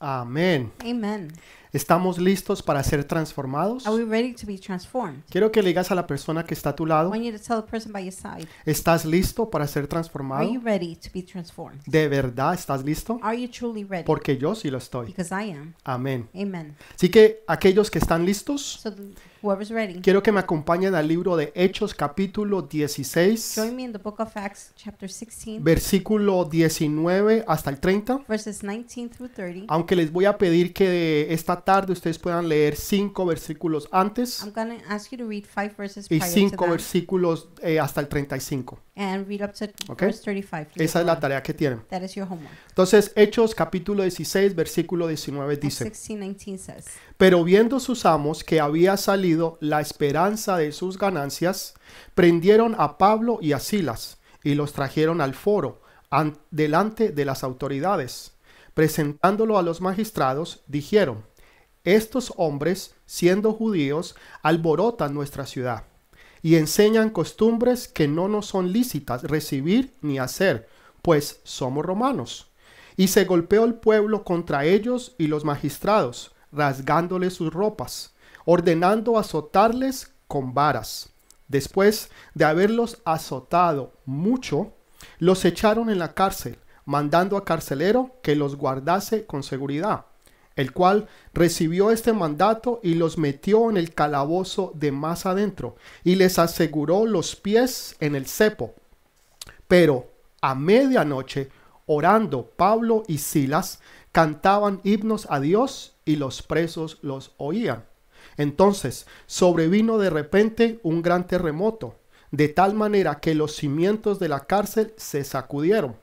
Amén. Amen. ¿Estamos listos para ser transformados? Are we ready to be transformed? Quiero que le digas a la persona que está a tu I lado, want you to tell the person by your side, ¿estás listo para ser are transformado? you ready to be transformed? ¿De verdad estás listo? Are you truly ready? Porque yo sí lo estoy. Because I am. Amén. Amen. Así que aquellos que están listos, So th- whoever's ready, quiero que me acompañen al libro de Hechos capítulo 16, join me in the book of Acts, chapter 16, versículo 19 hasta el 30. verses 19 through 30. Aunque les voy a pedir que esta tarde ustedes puedan leer cinco versículos antes I'm to ask you to read five verses y prior to cinco that versículos eh, hasta el 35. and read up to Ok. verse 35. Esa es la tarea que tienen. That is your homework. Entonces, Hechos capítulo 16, versículo 19 Acts dice, 16, 19 says, Pero viendo sus amos que había salido la esperanza de sus ganancias, prendieron a Pablo y a Silas y los trajeron al foro an- delante de las autoridades. Presentándolo a los magistrados, dijeron, Estos hombres, siendo judíos, alborotan nuestra ciudad y enseñan costumbres que no nos son lícitas recibir ni hacer, pues somos romanos. Y se golpeó el pueblo contra ellos y los magistrados, rasgándoles sus ropas, ordenando azotarles con varas. Después de haberlos azotado mucho, los echaron en la cárcel, mandando a carcelero que los guardase con seguridad, el cual recibió este mandato y los metió en el calabozo de más adentro, y les aseguró los pies en el cepo. Pero a medianoche, orando Pablo y Silas, cantaban himnos a Dios y los presos los oían. Entonces sobrevino de repente un gran terremoto, de tal manera que los cimientos de la cárcel se sacudieron,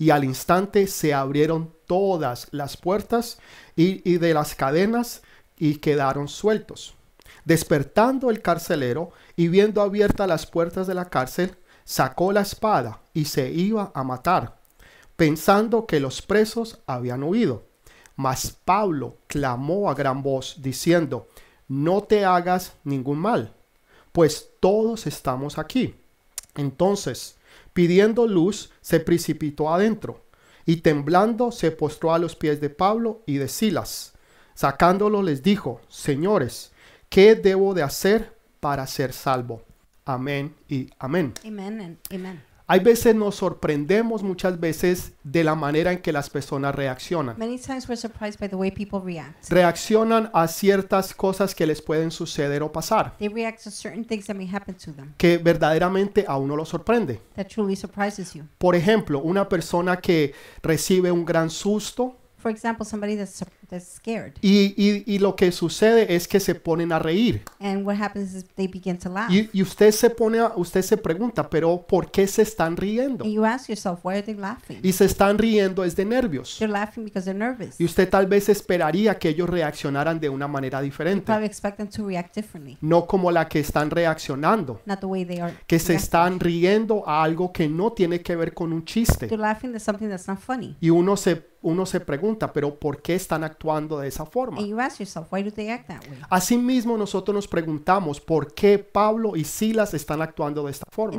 y al instante se abrieron todas las puertas y, y de las cadenas y quedaron sueltos. Despertando el carcelero y viendo abiertas las puertas de la cárcel, sacó la espada y se iba a matar, pensando que los presos habían huido. Mas Pablo clamó a gran voz, diciendo, No te hagas ningún mal, pues todos estamos aquí. Entonces, pidiendo luz, se precipitó adentro, y temblando se postró a los pies de Pablo y de Silas. Sacándolo les dijo, Señores, ¿qué debo de hacer para ser salvo? Amén y amén. Amen. Hay veces nos sorprendemos muchas veces de la manera en que las personas reaccionan. Many times we're surprised by the way people react. Reaccionan a ciertas cosas que les pueden suceder o pasar, They react to certain things that may happen to them que verdaderamente a uno lo sorprende. that truly surprises you. Por ejemplo, una persona que recibe un gran susto For example, somebody that's that's scared, y, y- y lo que sucede es que se ponen a reír. and what happens is they begin to laugh. Y, y usted se pone, a- usted se pregunta, pero ¿por qué se están riendo? And you ask yourself, why are they laughing? Y se están riendo es de nervios. They're laughing because they're nervous. Y usted tal vez esperaría que ellos reaccionaran de una manera You diferente, probably expect them to react differently, no como la que están reaccionando, not the way they are. que se reacting. están riendo a algo que no tiene que ver con un chiste. They're laughing at something that's not funny. Y uno se, uno se pregunta, pero ¿por qué están actuando de esa forma? Asimismo, nosotros nos preguntamos por qué Pablo y Silas están actuando de esta forma.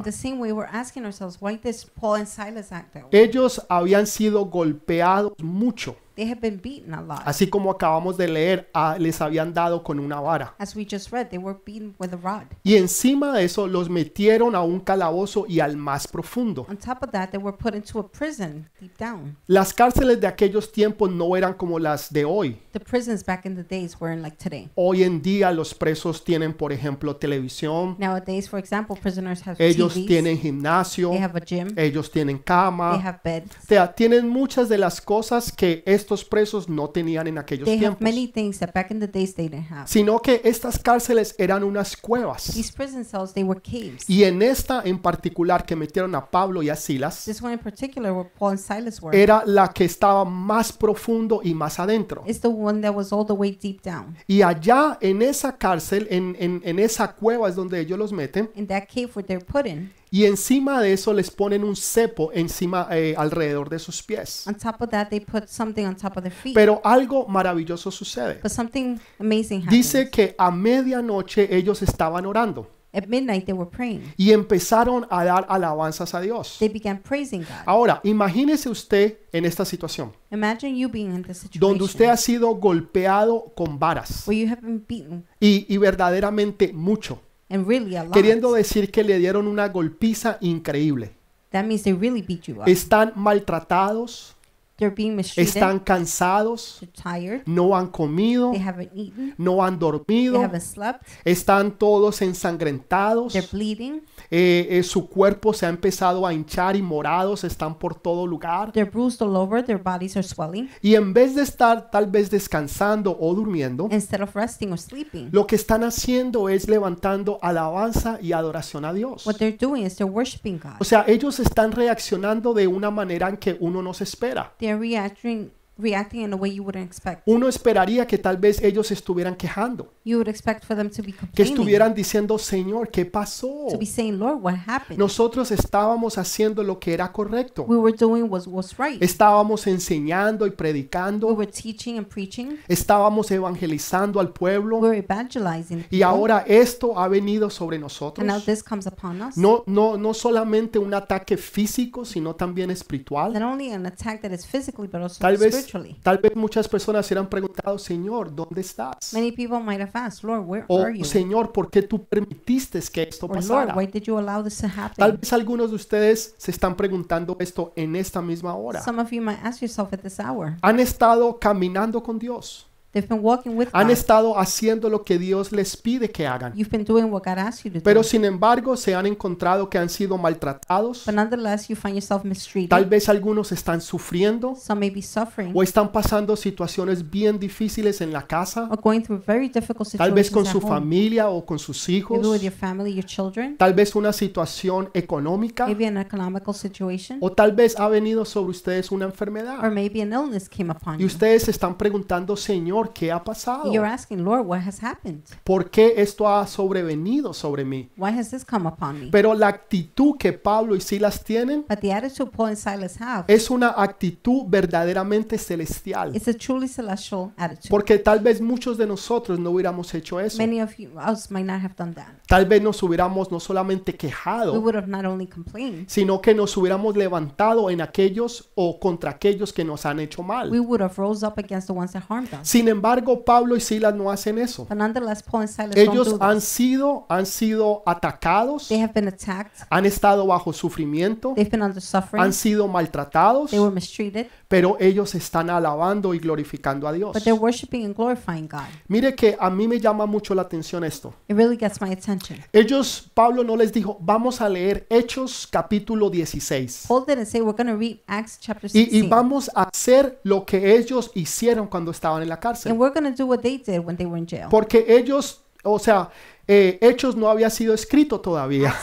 Ellos habían sido golpeados mucho, They have been beaten a lot. así como acabamos de leer, ah, les habían dado con una vara. As we just read, they were beaten with a rod. Y encima de eso los metieron a un calabozo y al más profundo. On top of that, they were put into a prison deep down. Las cárceles de aquellos tiempos no eran como las de hoy. The prisons back in the days weren't like today. Hoy en día los presos tienen, por ejemplo, televisión, Nowadays, for example, prisoners have ellos TVs, tienen gimnasio, they have a gym, ellos tienen they cama, have beds, o sea, tienen muchas de las cosas que estos presos no tenían en aquellos they tiempos. many things that back in the days they didn't have. Sino que estas cárceles eran unas cuevas. These prison cells, they were caves. Y en esta en particular que metieron a Pablo y a Silas, This one in particular, where Paul and Silas were, era la que estaba más profundo y más adentro. is the one that was all the way deep down. Y allá en esa cárcel, en, en- en esa cueva es donde ellos los meten. In that cave where they're put in, Y encima de eso les ponen un cepo encima, eh, alrededor de sus pies. on top of that, they put something on top of their feet. Pero algo maravilloso sucede. But something amazing happens. Dice que a medianoche ellos estaban orando. At midnight, they were praying. y empezaron a dar alabanzas a Dios. They began praising God. Ahora, imagínese usted en esta situación, Imagine you being in this donde usted situation ha sido golpeado con varas where you have been beaten y, y verdaderamente mucho, and really a lot. queriendo decir que le dieron una golpiza increíble. That means they really beat you up. Están maltratados, They're being mistreated. están cansados, They're tired. no han comido, They haven't eaten. no han They dormido, haven't slept. están todos ensangrentados, They're bleeding. eh, eh, su cuerpo se ha empezado a hinchar y morados están por todo lugar. They're bruised all over. Their bodies are swelling. Y en vez de estar tal vez descansando o durmiendo, Instead of resting or sleeping, lo que están haciendo es levantando alabanza y adoración a Dios. what they're doing is they're worshiping God. O sea, ellos están reaccionando de una manera en que uno no se espera. They're reacting reacting in a way you wouldn't expect. Uno esperaría que tal vez ellos estuvieran quejando, You would expect for them to be que complaining, estuvieran diciendo, Señor, ¿qué pasó? to be saying, Lord, what happened? Nosotros estábamos haciendo lo que era correcto. we were doing was was right. Estábamos enseñando y we predicando. were teaching and preaching. Estábamos evangelizando al We pueblo. were evangelizing. Y ahora esto ha venido sobre and now nosotros. this comes upon us. No, no, no solamente un ataque físico, sino también espiritual. Not only an attack that is physically, but also Tal vez, spiritually. tal vez muchas personas se han preguntado, Señor, ¿dónde estás? Many people might have asked, Lord, where O are you? Señor, ¿por qué tú permitiste que esto Or Lord, pasara? why did you allow this to Tal happen? vez algunos de ustedes se están preguntando esto en esta misma hora. Some of you might ask yourself at this hour. Han estado caminando con Dios. They've been walking with Han God. estado haciendo lo que Dios les pide que hagan. You've been doing what God asked you to Pero do. sin embargo se han encontrado que han sido maltratados. But nonetheless, you find yourself mistreated. Tal vez algunos están sufriendo Some may be suffering o están pasando situaciones bien difíciles en la casa. or going through very difficult Tal vez con su familia o con sus hijos. Maybe with your family, your children. Tal vez una situación económica. Maybe an economical situation. O tal vez ha venido sobre ustedes una Or enfermedad. maybe an illness came upon Y ustedes están preguntando, Señor, ¿qué ha pasado? You're asking, Lord, what has happened? ¿Por qué esto ha sobrevenido sobre mí? Why has this come upon me? Pero la actitud que Pablo y Silas tienen But the attitude Paul and Silas have es una actitud verdaderamente celestial. is a truly celestial attitude. Porque tal vez muchos de nosotros no hubiéramos hecho eso. Many of you us might not have done that. Tal vez nos hubiéramos no solamente We quejado, would have not only complained, sino que nos hubiéramos levantado en aquellos o contra aquellos que nos han hecho we mal. would have rose up against the ones that harmed us. Sin embargo, Pablo y Silas no hacen eso. But nonetheless, Paul and Silas don't Ellos do han this. sido, han sido atacados, They have been attacked. han estado bajo sufrimiento, They've been under suffering. han sido maltratados, They were mistreated. pero ellos están alabando y glorificando a Dios. But they're worshiping and glorifying God. Mire que a mí me llama mucho la atención esto. It really gets my attention. Ellos, Pablo no les dijo, vamos a leer Hechos capítulo 16. Paul didn't say we're going to read Acts chapter Y, y 16. vamos a hacer lo que ellos hicieron cuando estaban en la And cárcel. we're going to do what they did when they were in jail. Porque ellos, o sea, eh, Hechos no había sido escrito todavía.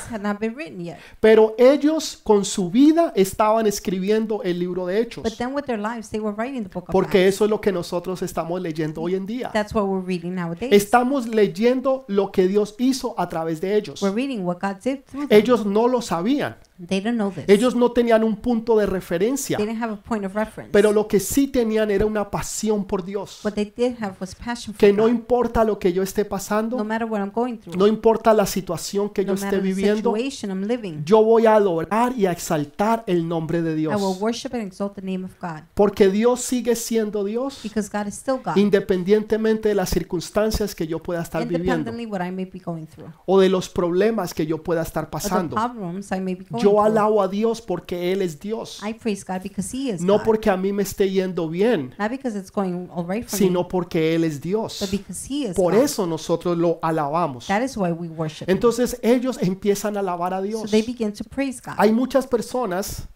Pero ellos con su vida estaban escribiendo el libro de Hechos. But then with their lives, they were writing the book of Porque eso es lo que nosotros estamos leyendo hoy en día. That's what we're reading nowadays. Estamos leyendo lo que Dios hizo a través de ellos. We're reading what God did through them. Ellos no lo sabían. They didn't know this. Ellos no tenían un punto de referencia. They didn't have a point of reference. Pero lo que sí tenían era una pasión por Dios. what they did have was passion for Que no God. importa lo que yo esté No pasando, matter what I'm going through, no importa la situación que yo no esté viviendo, I'm living, yo voy a adorar y a exaltar el nombre de I will Dios. worship and exalt the name of God Porque Dios sigue siendo Dios because God is still God, independientemente de las circunstancias que yo pueda estar viviendo what I may be going through o de los problemas que yo pueda estar or the pasando. problems I may be going Yo through. alabo a Dios porque Él es Dios. I praise God because He is No God. porque a mí me esté yendo bien, Not because it's going all right for me, sino porque Él es Dios. but because He is Por God. eso nosotros lo alabamos. That is why we worship Him. Entonces ellos empiezan a alabar a So Dios. they begin to praise God. Hay muchas personas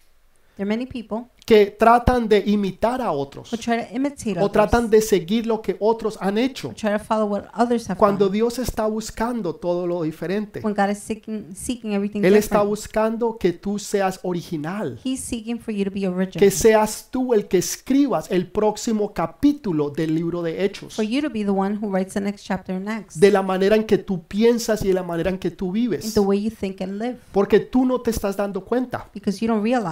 there are many people que tratan de imitar a otros o tratan de seguir lo que otros han hecho cuando. Dios está buscando todo lo diferente. Él está buscando que tú seas original, He's seeking for you to be original. que seas tú el que escribas el próximo capítulo del libro de Hechos, de la manera en que tú piensas y de la manera en que tú vives, porque tú no te estás dando cuenta,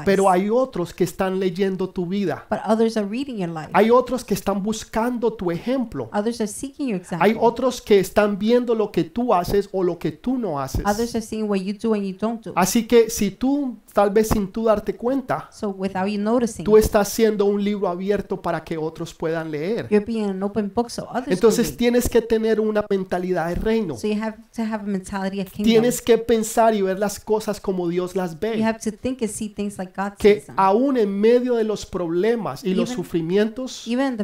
pero hay otros que están leyendo tu vida. but others are reading your life. Hay otros que están buscando tu ejemplo. Others are seeking your Hay otros que están viendo lo que tú haces o lo que tú no haces. Others are seeing what you do and you don't do. Así que si tú, tal vez sin tú darte cuenta, So without you noticing, tú estás siendo un libro abierto para que otros puedan leer. you're being an open book so others Entonces can read. tienes que tener una mentalidad de reino. So you have to have a mentality of kingdom. Tienes que pensar y ver las cosas como Dios las ve. like Que aún en medio de los problemas y los Even- sufrimientos, Even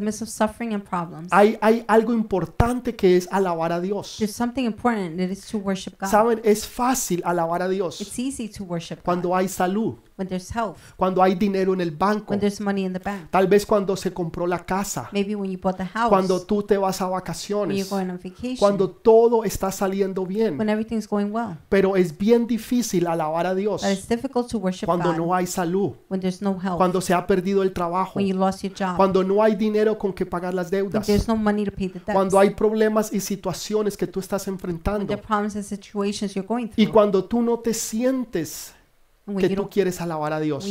problems, hay, hay algo importante que es alabar a Dios. there's something important and it is to worship God. Saben, es fácil alabar a Dios It's easy to worship God cuando hay salud, when there's health, cuando hay dinero en el banco, when there's money in the bank. tal vez cuando se compró la casa, Maybe when you bought the house, cuando tú te vas a when you're vacaciones, going on vacation, cuando todo está saliendo bien. when everything's going well. Pero es bien difícil alabar a Dios But it's difficult to worship cuando God no hay salud, when there's no health, cuando se ha perdido el trabajo, when you lost your job, cuando no hay dinero con que pagar las when deudas, there's no money to pay the debts, cuando hay problemas y situaciones que tú estás when enfrentando there are problems and situations you're going y cuando tú no te sientes que you tú don't quieres alabar a Dios.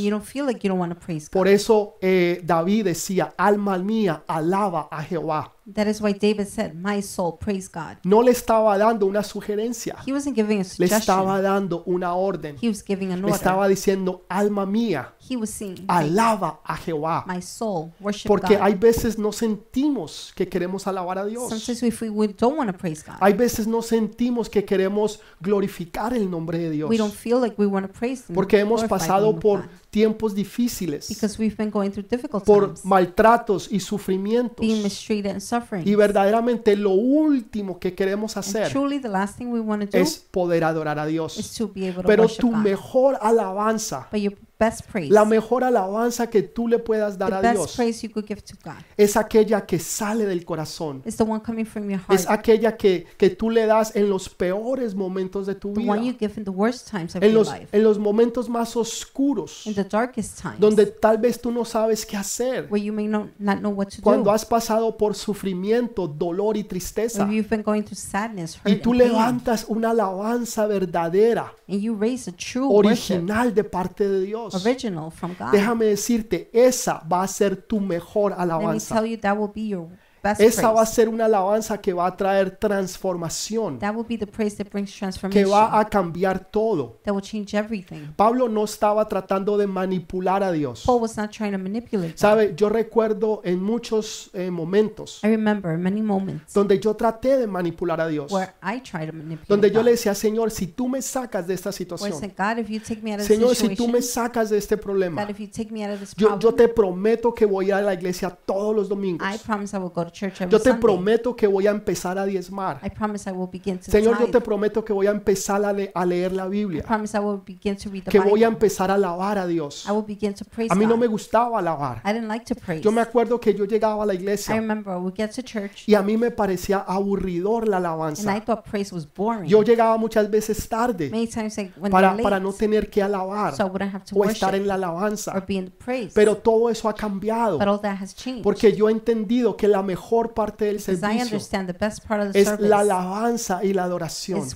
Por eso eh, David decía, alma mía, alaba a Jehová. That is why David said, "My soul, praise God." No le estaba dando una sugerencia, He wasn't giving a le estaba suggestion. dando una orden. He was giving an Le estaba diciendo, alma mía, He was saying, alaba a Jehová. "My soul, worship Porque God." hay veces no sentimos que queremos alabar a Dios. Sometimes if we, we don't want to praise God, Hay veces no sentimos que queremos glorificar el nombre de Dios. we don't feel like we want to praise Him. Porque hemos glorify the pasado name of por God. Tiempos difíciles, because we've been going through difficult por times, maltratos y sufrimientos. being mistreated and suffering. Y verdaderamente lo último que queremos And hacer truly, the last thing we want to do es poder adorar a is Dios. to be able to Pero worship tu God. mejor alabanza, But your best praise, la mejor alabanza que tú le puedas dar the a best Dios praise you could give to God, es aquella que sale del corazón. the one coming from your heart, Es aquella que, que tú le das en los peores momentos de tu the vida. one you give in the worst times of En your los, life, en los momentos más oscuros, in the darkest times, donde tal vez tú no sabes qué hacer. where you may not, not know what to Cuando do, has pasado por sufrimiento, dolor y tristeza. you've been going through sadness, hurt, Y tú levantas una alabanza verdadera, and you raise a true worship, original de parte de Dios. Original from God. Déjame decirte, esa va a ser tu mejor Let me alabanza. tell you, that will be your best Esa va a ser una alabanza que va a traer transformación, That will be the praise that brings que transformation, va a cambiar todo. that will change everything. Pablo no estaba tratando de manipular a Dios. Paul was not trying to manipulate God. Sabe, yo recuerdo en muchos eh, momentos I remember many moments donde yo traté de manipular a Dios, where I tried to manipulate donde yo God. le decía, Señor, si tú me sacas de esta Where I situación, said, God, if you take me out of this Señor, si tú me sacas de este problema, God, if you take me out of this yo, problem, yo te prometo que voy a la iglesia todos los domingos. I promise I will go to church every Yo te Sunday. prometo que voy a empezar a diezmar. I promise I will begin to Señor, yo tithe. te prometo que voy a empezar a, le- a leer la I Biblia, promise I will begin to read the que voy a Bible. empezar a alabar a Dios. I will begin to praise A mí no God. me gustaba alabar. I didn't like to praise. Yo me acuerdo que yo llegaba a la I iglesia remember I would get to church y a mí me parecía aburridor la and I alabanza. thought praise was boring. Yo llegaba muchas veces tarde Many times I went para, late, para no tener que alabar so I wouldn't have to o worship estar en la or alabanza. be in the praise. Pero todo eso ha cambiado but all that has changed. porque yo he entendido que la mejor parte del servicio understand the best part of the es la alabanza y la adoración.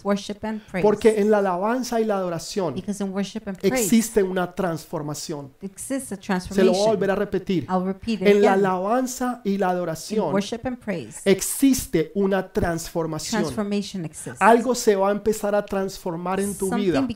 Porque en la alabanza y la adoración existe una transformación. Se lo voy a volver a repetir. En la alabanza y la adoración existe una transformación. Algo se va a empezar a transformar en tu vida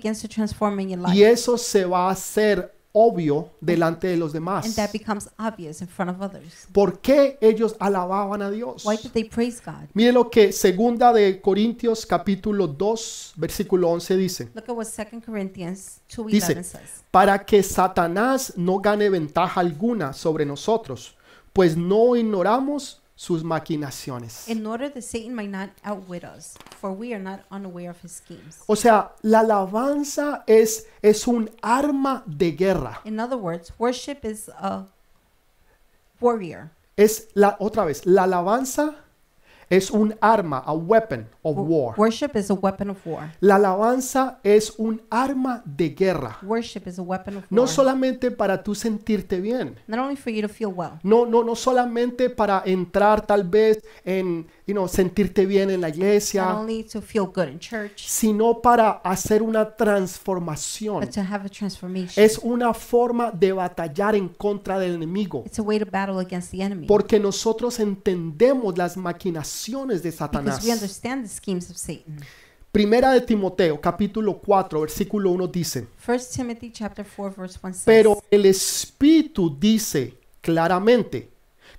y eso se va a hacer obvio delante de los And demás. that becomes obvious in front of others. ¿Por qué ellos alababan a Dios? Why did they praise God? Mire lo que segunda de Corintios capítulo 2 versículo 11 dice. Look at what 2 Corinthians 2.11 Dice, says. para que Satanás no gane ventaja alguna sobre nosotros, pues no ignoramos sus maquinaciones. In order that Satan might not outwit us, for we are not unaware of his schemes. O sea, la alabanza es, es un arma de guerra. In other words, worship is a warrior. Es la otra vez, la alabanza es un arma, a weapon of war. Worship is a weapon of war. La alabanza es un arma de guerra. Worship is a weapon of No war. solamente para tú sentirte bien. Not only for you to feel well, No, no, no solamente para entrar tal vez en, you know, sentirte bien en la iglesia, only to feel good in church, sino para hacer una transformación. but to have a transformation. Es una forma de batallar en contra del enemigo. It's a way to battle against the enemy. Porque nosotros entendemos las maquinaciones de Satanás. Primera de Timoteo, capítulo 4, versículo 1 dice, 1 Timothy chapter 4 verse 1 says, pero el Espíritu dice claramente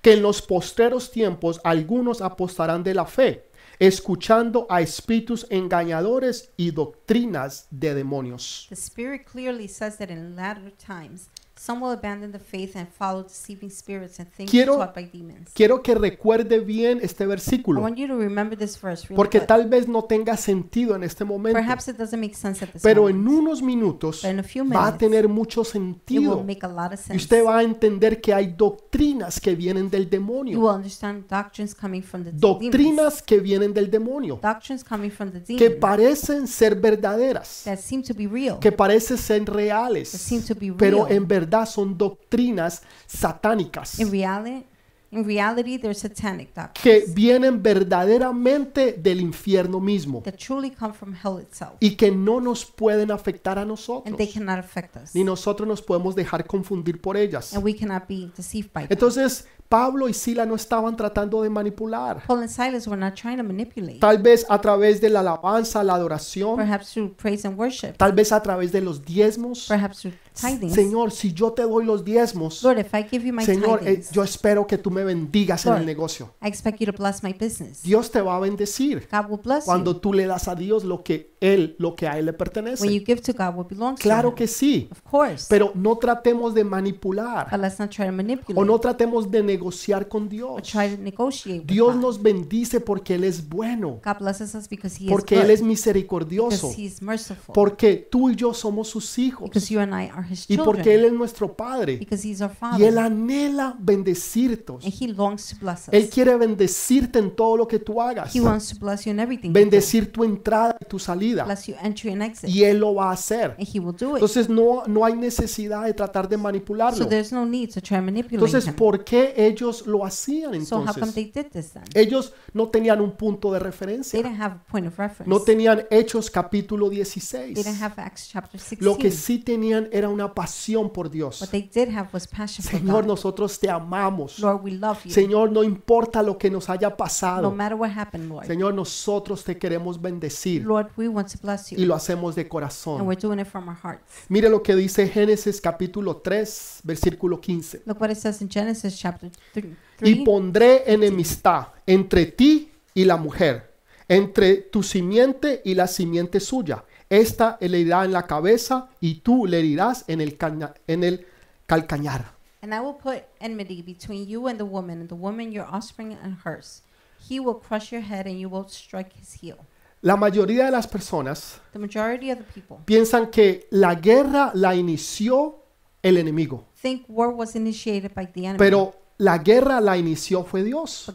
que en los postreros tiempos algunos apostarán de la fe, escuchando a espíritus engañadores y doctrinas de demonios. The Spirit clearly says that in latter times some will abandon the faith and follow deceiving spirits and things Quiero- taught by demons. Quiero que recuerde bien este I versículo, want you to remember this verse really porque good. tal vez no tenga sentido en este momento, Perhaps it doesn't make sense at this pero moment, en unos minutos but in a few va a minutes tener mucho it will sentido make a lot of y sense. usted va a entender que hay doctrinas que vienen del You demonio, will understand doctrines coming from the demons. doctrinas que vienen del demonio, Doctrines coming from the que parecen ser verdaderas, that seem to be real, que parecen ser that reales, seem to be pero en verdad son doctrinas satánicas In reality, in reality, they're satanic que doctrines vienen verdaderamente del infierno mismo that truly come from hell itself, y que no nos pueden afectar a and nosotros, they cannot affect us, ni nosotros nos podemos dejar confundir por ellas. and we cannot be deceived by them. Entonces, Pablo y Sila no estaban tratando de manipular. Paul and Silas were not trying to manipulate, Tal vez a través de la alabanza, la adoración, perhaps through praise and worship, tal vez a través de los diezmos. perhaps through Señor, si yo te doy los diezmos, Lord, if I give you my Señor, eh, yo espero que tú me bendigas en Lord. el negocio. I expect you to bless my business. Dios te va a bendecir God will bless cuando you. tú le das a Dios lo que él, lo que a él le When you pertenece. give to God what belongs Claro to que sí, Of course. pero no tratemos de But manipular let's not try to manipulate o no tratemos de negociar con or Dios. try to negotiate with Dios God. nos bendice porque él es bueno, God blesses us because He porque is él es misericordioso, because He is merciful, porque tú y yo somos sus hijos because you and I are His y porque él children, es nuestro Padre because He's our y él Father, anhela bendecirte. and He longs to bless Él us. quiere bendecirte en todo lo que tú hagas, He wants to bless you in everything. bendecir tu entrada y tu salida You and exit, y él lo va a hacer. and He will do it. Entonces no, no hay necesidad de tratar de So manipularlo. there's no need to try Entonces, Him. ¿por qué ellos lo hacían So how come entonces? they did this then? Ellos no tenían un punto de They referencia. didn't have a point of reference. No tenían Hechos capítulo They 16. didn't have Acts chapter Lo que 16. sí tenían era una pasión por Dios. What they did have was passion for Señor, God. nosotros te amamos. Lord, we love you. Señor, no importa lo que nos haya No pasado. matter what happened, Lord. Señor, nosotros te queremos bendecir Lord, we want to bless y lo hacemos de And corazón. we're doing it from our hearts. Mire lo que dice Génesis capítulo 3, versículo 15. Look what it says in Genesis chapter 3. Y pondré enemistad entre ti y la mujer, entre tu simiente y la simiente suya. Esta le herirá en la cabeza y tú le herirás en el, caña- en el calcañar. And I will put enmity between you and the woman, and the woman your offspring and hers. He will crush your head, and you will strike his heel. La mayoría de las personas The majority of the people piensan que la guerra la inició el enemigo, think war was initiated by the enemy. pero la guerra la inició fue Dios.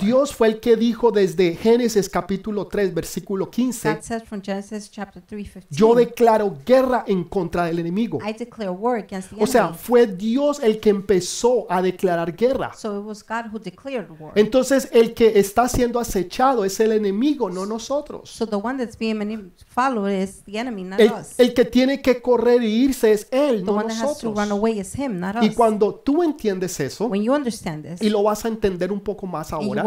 Dios fue el que dijo desde Génesis capítulo 3 versículo 15, God says from Genesis chapter 3, 15, yo declaro guerra en contra del enemigo. I declare war against the O sea, fue Dios el que empezó a declarar guerra. So it was God who declared war. Entonces el que está siendo acechado es el enemigo, no nosotros. So the one that's being mani- followed is the enemy, not El, el que tiene que correr y irse es él, no nosotros. Y cuando tú entiendes eso, When you understand this, y lo vas a entender un poco más ahora,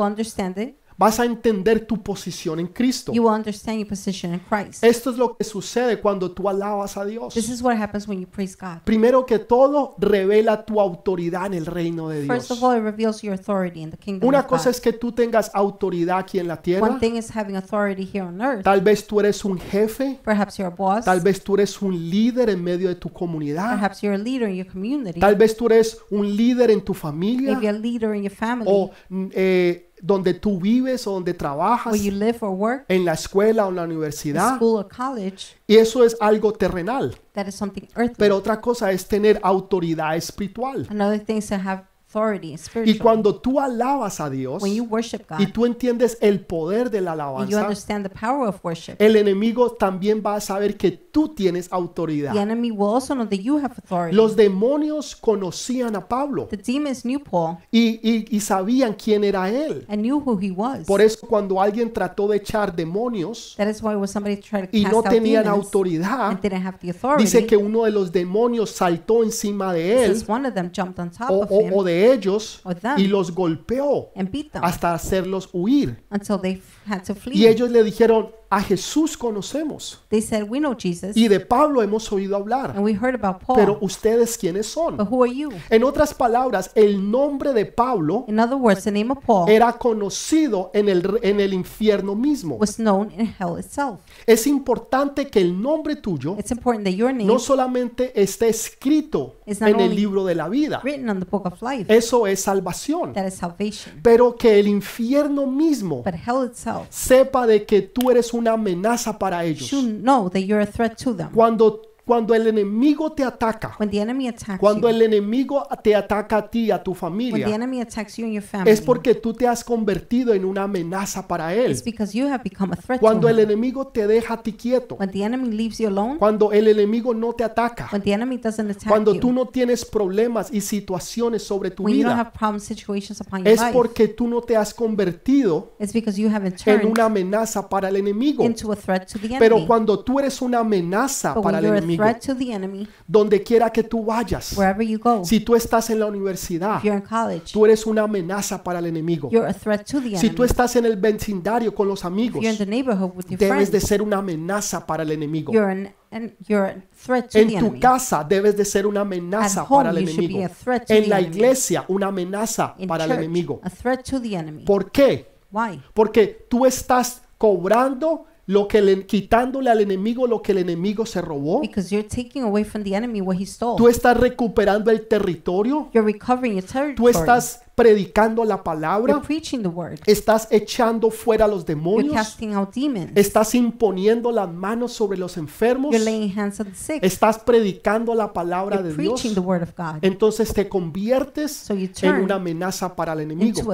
vas a entender tu posición en Cristo. you will understand your position in Christ. Esto es lo que sucede cuando tú alabas a Dios. This is what happens when you praise God. Primero que todo, revela tu autoridad en el reino de First Dios. of all, it reveals your authority in the kingdom Una of cosa God. es que tú tengas autoridad aquí en la One tierra. thing is having authority here on earth. Tal vez tú eres un jefe, Perhaps you're a boss. tal vez tú eres un líder en medio de tu comunidad, Perhaps you're a leader in your community. tal vez tú eres un líder en tu familia Maybe a leader in your family, o mm, eh, donde tú vives o donde trabajas, where you live or work, en la escuela o en la in universidad. school or college. Y eso es algo terrenal. That is something earthly. Pero otra cosa es tener autoridad espiritual. Another thing is to have authority Y cuando tú alabas a Dios When you worship y God tú entiendes el poder de la you alabanza, understand the power of worship, el enemigo también va a saber que tú tienes the autoridad. enemy will also know that you have authority. Los demonios conocían a Pablo The demons knew Paul y, y- y sabían quién era él. and knew who he was. Por eso cuando alguien trató de echar demonios That is why when somebody tried to y cast no out tenían demons autoridad, and didn't have the authority, dice que uno de los demonios saltó encima de él one of them jumped on top o, of o- him o de ellos y los golpeó hasta hacerlos huir. until they f- had to flee. Y ellos le dijeron, a Jesús conocemos They said, "We know Jesus, y de Pablo hemos oído hablar, and we heard about Paul, pero ustedes quiénes son. but who are you?" En otras palabras, el nombre de Pablo In other words, the name of Paul era conocido en el, en el infierno mismo. was known in hell itself. Es importante que el nombre tuyo It's important that your name no solamente esté escrito en el libro de la vida, written on the book of life, eso es salvación, that is salvation, pero que el infierno mismo but hell itself sepa de que tú eres una amenaza para ellos. know that you're a threat to them. Cuando, cuando el enemigo te ataca, When the enemy attacks cuando you, el enemigo te ataca a ti, a tu when the familia, enemy attacks you and your family, es porque tú te has convertido en una amenaza para él. because you have become a threat Cuando to el him. enemigo te deja a ti quieto, When the enemy leaves you alone, cuando el enemigo no te ataca, when the enemy doesn't attack cuando you, tú no tienes problemas y situaciones sobre tu when you don't vida, have problem situations upon your es life, porque tú no te has convertido it's because you haven't en turned una amenaza para el enemigo. into a threat to the Pero enemy. cuando tú eres una amenaza But para when el you're a enemigo, threat to the enemy, donde quiera que tú vayas, wherever you go, si tú estás en la universidad, if you're in college, tú eres una amenaza para el enemigo. you're a threat to the Si enemy. tú estás en el vecindario con los amigos, you're in the neighborhood with your debes de friends, ser una amenaza para el enemigo. you're an, an you're a threat to the En tu enemy. casa debes de ser una amenaza home, para el you should be enemigo. a threat to En the la enemy. iglesia, una amenaza In para el church, enemigo. a threat to the enemy. ¿Por qué? Why? Porque tú estás cobrando lo que le, quitándole al enemigo lo que el enemigo se robó. Because you're taking away from the enemy what he Tú estás recuperando el territorio. You're recovering your Tú territory. estás predicando la palabra. preaching the word. Estás echando fuera a los demonios. Estás imponiendo las manos sobre los enfermos. Estás predicando la palabra de Dios. Entonces te conviertes en una amenaza para el enemigo.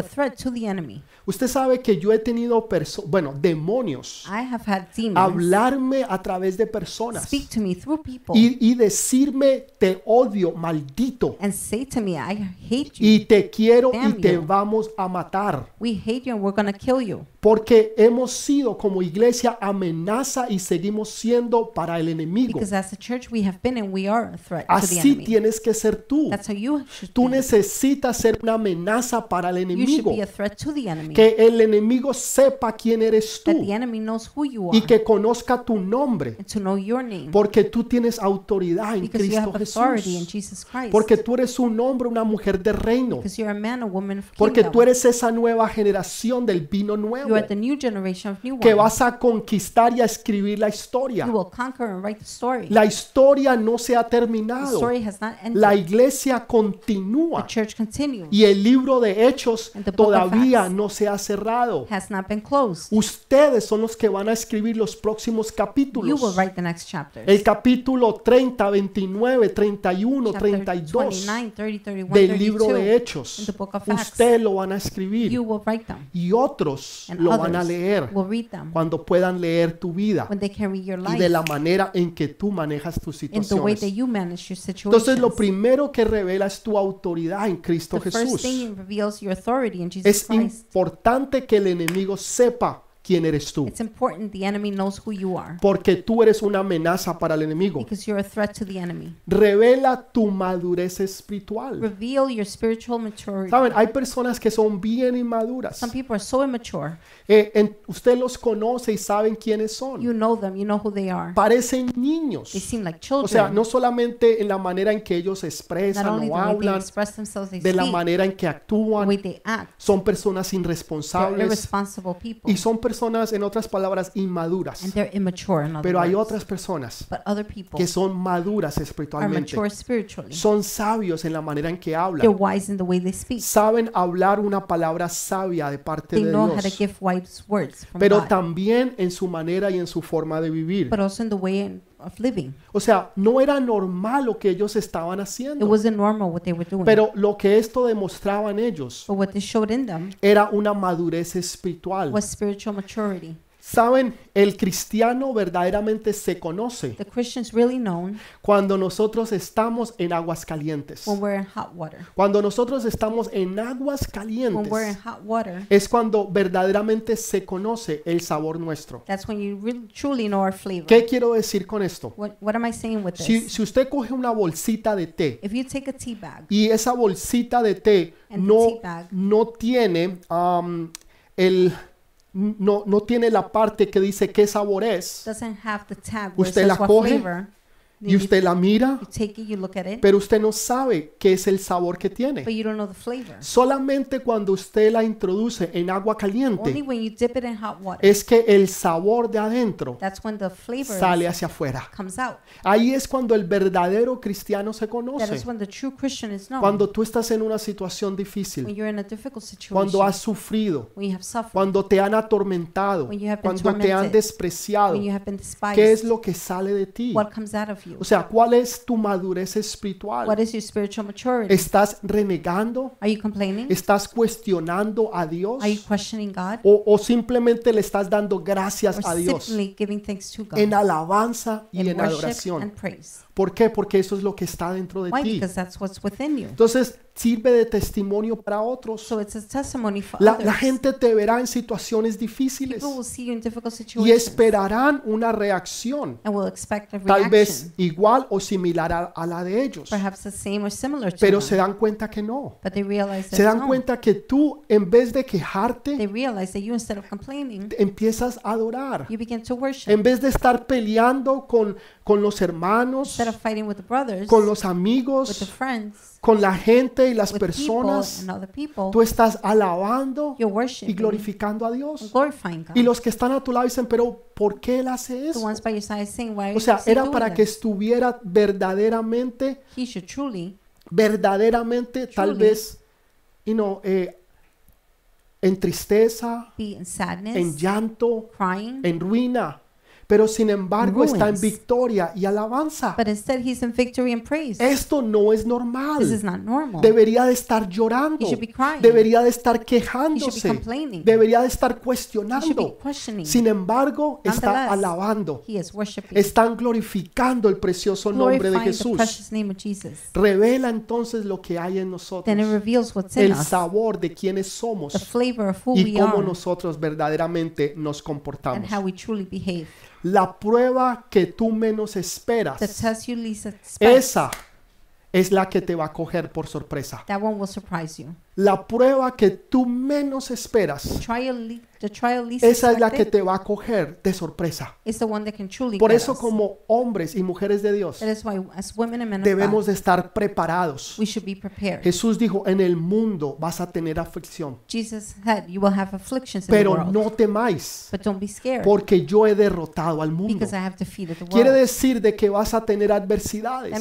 Usted sabe que yo he tenido, bueno, demonios I have had demons hablarme a través de personas speak to me through people y, y decirme te odio, maldito, and say to me, I hate you. y te quiero y te you. vamos a matar. We hate you and we're to kill you. Porque hemos sido como iglesia amenaza y seguimos siendo para el enemigo. Because as a church we have been and we are a threat to the Así enemy. tienes que ser tú. That's how you should Tú be. necesitas ser una amenaza para el You should enemigo. be a threat to the enemy. Que el enemigo sepa quién eres That tú the enemy knows who you y are que conozca tu nombre. and to know your name. Porque tú tienes autoridad en Because you Cristo have authority in Jesús. Jesus Christ. Porque tú eres un hombre, una mujer de reino. Because you're a man, woman of Porque tú eres esa nueva generación del vino You nuevo are the new generation of new que vas a conquistar y a escribir la You historia. will conquer and write the story. La historia no se ha The terminado. story has not ended. La iglesia The continúa church continues. y el libro de Hechos the todavía no se ha cerrado. Has not been closed. Ustedes son los que van a escribir los próximos You will capítulos. write the next chapters. El capítulo 30, 29, 31, Chapter 32 29, 30, 31, del libro de 32. Hechos. Book of Acts. Lo van a escribir You will write them. y otros And lo van a others leer will read them cuando puedan leer tu vida when they can read your y life de la manera en que tú manejas tus in the way that situaciones. you manage your Entonces lo situations. primero que revela es tu autoridad en Cristo The first Jesús. thing reveals your authority in Jesus Es Christ. importante que el enemigo sepa quién eres tú, It's important the enemy knows who you are porque tú eres una amenaza para el enemigo. because you're a threat to the enemy. Revela tu madurez espiritual. Reveal your spiritual maturity. Saben, hay personas que son bien inmaduras. Some people are so immature. Eh, en- usted los conoce y saben quiénes son. You know them, you know who they are. Parecen niños. They seem like O sea, no solamente en la manera en que ellos se expresan o they hablan, they de la manera en que the actúan, way they act. son personas irresponsables irresponsible people. y son personas, en otras palabras, And inmaduras. they're immature in other Pero hay words. otras personas But other people que son maduras are espiritualmente. mature spiritually. Son sabios en la manera en que They're hablan. wise in the way they speak. Saben hablar una palabra sabia de parte They de know how to Dios. give wise words from Pero God. también en su manera y en su forma de vivir. But also in the way in of living. O sea, no era normal lo que ellos estaban It haciendo. wasn't normal what they were doing. Pero lo que esto demostraba en ellos but what they showed in them era una madurez espiritual. was spiritual maturity. Saben, el cristiano verdaderamente se conoce The Christians really known cuando nosotros estamos en aguas calientes. when we're in hot water. Cuando nosotros estamos en aguas When calientes we're in hot water, es cuando verdaderamente se conoce el sabor nuestro. that's when you really truly know our flavor. ¿Qué quiero decir con esto? What, what am I saying with Si, this? si usted coge una bolsita de té If you take a tea bag y esa bolsita de té And the no, tea bag. no tiene um, el no, no tiene la parte que dice qué sabor es. Usted la coge flavor, y usted la mira, you take it, you look at it, pero usted no sabe qué es el sabor que tiene. but you don't know the flavor. Solamente cuando usted la introduce en agua Only caliente when you dip it in hot water, es que el sabor de adentro that's when the flavor sale hacia afuera. comes out. Ahí es cuando el verdadero cristiano se conoce. Cuando tú estás en una situación difícil, cuando has sufrido, cuando te han atormentado, cuando te han despreciado, ¿qué es lo que sale de ti? You? O sea, ¿cuál es tu madurez What espiritual? is your spiritual maturity? ¿Estás renegando? Are you complaining? ¿Estás cuestionando a Dios? Are you questioning God? ¿O, o simplemente le estás dando gracias Or a Dios simply giving thanks to God en alabanza y in en worship adoración? and praise? ¿Por qué? Porque eso es lo que está dentro de Why? ti. Because that's what's within you. Entonces, sirve de testimonio para otros. So it's a testimony for La, others. la gente te verá en situaciones difíciles People will see you in difficult y esperarán una reacción, and will expect a tal vez reaction, igual o similar a, a la de ellos, perhaps the same or similar to pero them. se dan cuenta que no. but they realize Se that dan no. cuenta que tú, en vez de quejarte, They realize that you, instead of complaining, empiezas a adorar. you begin to worship. En vez de estar peleando con, con los hermanos, brothers, con los amigos, friends, con la gente y las personas, tú estás alabando y glorificando a Dios. Y los que están a tu lado dicen, pero ¿por qué él hace eso? saying, O sea, era para que estuviera verdaderamente, truly, verdaderamente, tal vez, you know, eh, en tristeza, sadness, en llanto, crying, en ruina. Pero sin embargo está en victoria y alabanza. but instead he's in victory and praise. Esto no es This is normal. not normal. Debería de estar llorando. He should be crying. Debería de estar he should be quejándose. complaining. Debería de estar he should be cuestionando. questioning. Sin embargo, está alabando. he is worshiping, Están glorificando el precioso nombre de the Jesús. precious name of Jesus. Revela entonces lo que hay en Then it nosotros. reveals what's in El sabor de quienes the somos flavor of who y we cómo are, nosotros verdaderamente nos and comportamos. how we truly behave. La prueba que tú menos esperas, The test you least expect, esa es la que te va a coger por sorpresa. that one will surprise you. La prueba que tú menos esperas, Trial, esa es la que te va a coger de sorpresa. Por eso como hombres y mujeres de Dios debemos de estar preparados. Jesús dijo, en el mundo vas a tener aflicción, Jesus said, "You will have afflictions in the pero no temáis, porque yo he derrotado al mundo. Quiere world." decir de que vas a tener adversidades,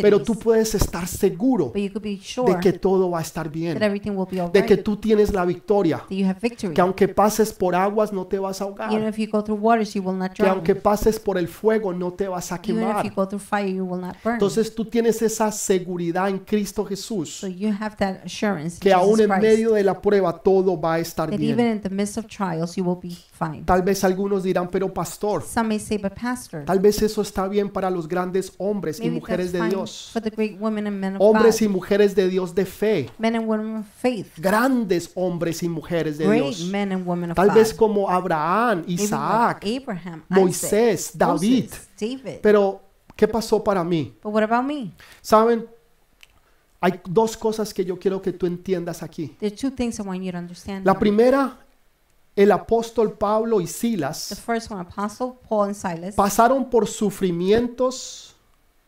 pero tú puedes estar seguro de que todo va a estar that bien, everything will be de que tú tienes la victoria, que aunque pases por aguas no te vas a Even ahogar, if you go through waters, you will not que aunque pases por el fuego no te vas a quemar. Entonces tú tienes esa seguridad en Cristo Jesús, so you have that assurance in que aún en medio de la prueba todo va a estar that even bien. in the midst of trials, you will be fine. Tal vez algunos dirán, pero pastor, Some may say, but pastor, tal vez eso está bien para los grandes hombres y mujeres de Dios, hombres y mujeres de Dios de fe, men and women of faith, grandes hombres y mujeres de great Dios. men and women of Tal God. vez como Abraham, like Isaac, Abraham, Moisés, Isaac, David. Moses, David. Pero, ¿qué pasó para mí? But what about me? Saben, hay dos cosas que yo quiero que tú entiendas aquí. There are two things I want you to understand. La primera, el apóstol Pablo y The Silas first one, Apostle Paul and Silas pasaron por sufrimientos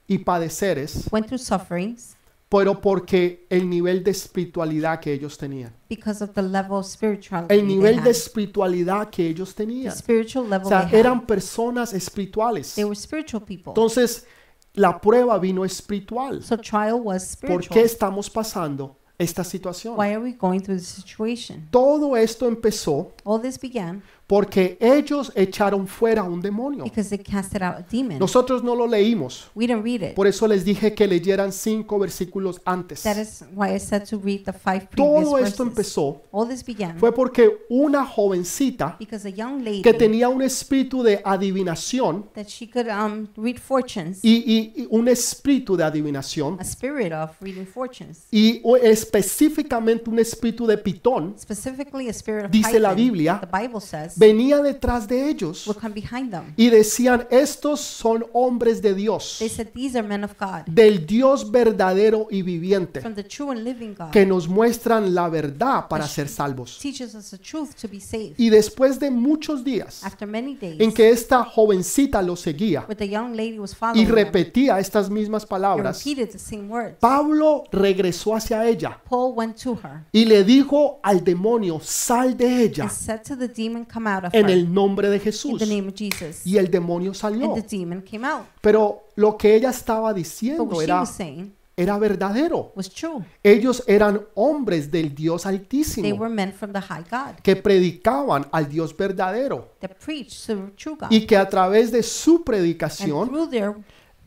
y padeceres, went through sufferings pero porque el nivel de espiritualidad que ellos tenían, because of the level of spirituality el nivel they de espiritualidad que ellos tenían. O sea, eran had. personas espirituales. They were spiritual people. Entonces, la prueba vino espiritual. So trial was ¿Por spiritual. qué estamos pasando esta situación? Why are we going through this situation? Todo esto empezó All this began porque ellos echaron fuera un demonio. because they casted out a demon. Nosotros no lo leímos. We didn't read it. Por eso les dije que leyeran cinco versículos antes. That is why I said to read the five previous Todo verses. esto empezó All this began fue porque una jovencita because a young lady que tenía un espíritu de adivinación that she could um, read fortunes, y, y- y un espíritu de adivinación a spirit of reading fortunes, y o- específicamente un espíritu de pitón specifically a spirit of Dice la Biblia, the Bible says, venía detrás de ellos will come behind them. y decían estos son hombres de Dios They said, These are men of God, del Dios verdadero y viviente from the true and living God, que nos muestran la verdad para ser salvos teaches us the truth to be saved. y después de muchos días After many days, en que esta jovencita lo seguía where the young lady was y them, repetía estas mismas and palabras repeated the same words, Pablo regresó hacia ella Paul went to her y le dijo al demonio, sal de ella and said to the demon, Come out of en her el nombre de in Jesús. the name of Jesus. Y el demonio salió. And the demon came out. Pero lo que ella estaba But diciendo what she era, was saying era verdadero. was true. Ellos eran hombres del Dios They Altísimo were men from the high God que predicaban al Dios verdadero that preached the true God. y que a través de su And predicación through their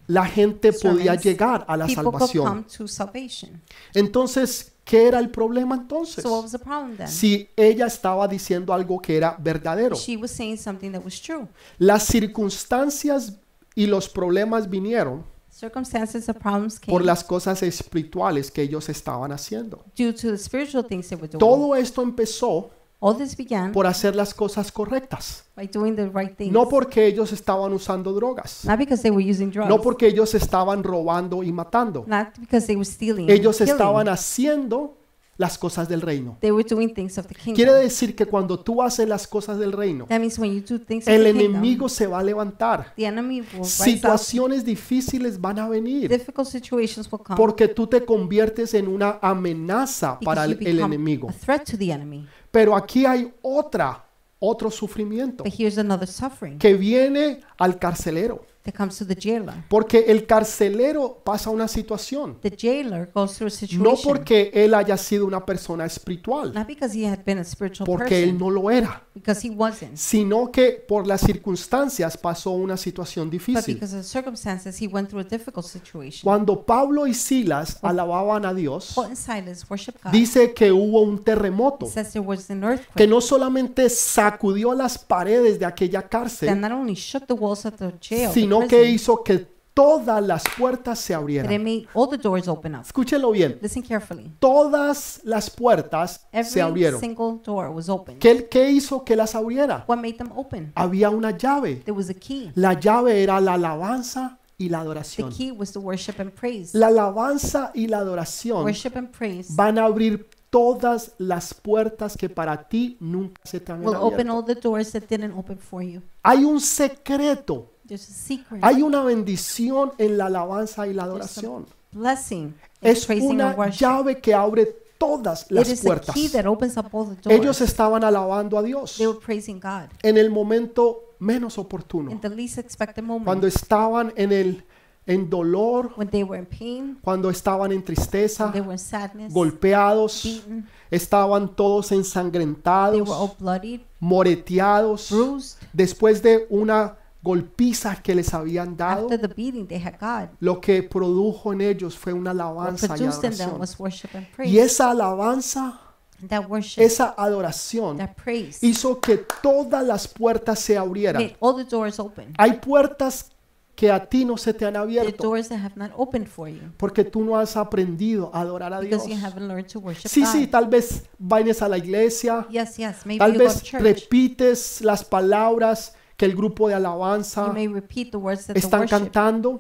la gente podía sermons, llegar a la people could salvación. to salvation. Entonces, ¿qué era el problema entonces? So what was the problem then? Si ella estaba diciendo algo que era verdadero. She was saying something that was true. Las circunstancias y los problemas vinieron Circumstances of problems came por las cosas espirituales que ellos estaban haciendo. due to the spiritual things they were doing. Todo esto empezó por hacer las cosas correctas, by doing the right things. no porque ellos estaban usando drogas, Not because they were using drugs. no porque ellos estaban robando y matando. Not because they were stealing. Ellos and estaban haciendo las cosas del reino. They were doing things of the kingdom. Quiere decir que cuando tú haces las cosas del reino, that means when you do things of el the kingdom, enemigo se va a levantar. the enemy will rise up. Situaciones difíciles van a venir Difficult situations will come porque tú te conviertes en una amenaza because para el, enemigo. a threat to the enemy. Pero aquí hay otra, otro sufrimiento But here's another suffering que viene al carcelero. That comes to the jailer. Porque el carcelero pasa una situación. The jailer goes through a situation No porque él haya sido una persona espiritual, not because he had been a spiritual porque él person, no lo era, because he wasn't, sino que por las circunstancias pasó una situación but difícil. because of the circumstances he went through a difficult situation. Cuando Pablo y Silas alababan a Dios, Paul and Silas worship God. dice que hubo un terremoto says there was an que earthquake no solamente sacudió las paredes de aquella that cárcel, not only shook the walls of the jail, the sino que hizo que todas las puertas se it abrieran. made all the doors open up. Escúchelo bien, Listen carefully. todas las puertas se abrieron. single door was open. ¿Qué, qué hizo que las abriera? What made them open? Había una llave. There was a key. La llave era la alabanza y la The adoración. key was the worship and praise. La alabanza y la adoración Worship and praise van a abrir todas las puertas que para ti nunca se te han will open abierto. all the doors that didn't open for you. Hay un secreto. Hay una bendición en la alabanza y la adoración. Es una llave que abre todas las puertas. Ellos estaban alabando a Dios en el momento menos in oportuno, cuando estaban en el en dolor, cuando estaban en tristeza, golpeados, estaban todos ensangrentados, moreteados, después de una golpiza que les habían dado, After the beating they had God. lo que produjo en ellos fue una What alabanza y produced in them adoración. was worship and Y esa alabanza, That worship, esa adoración that praise, hizo que todas las puertas se abrieran. made all the doors open. Hay puertas que a ti no se te han The abierto doors that have not opened for you porque tú no has aprendido a adorar a Dios. because you haven't learned to worship Sí, God. sí, tal vez vayas a la iglesia, Yes, yes. Maybe tal you go to vez church. repites las palabras que el grupo de alabanza están cantando,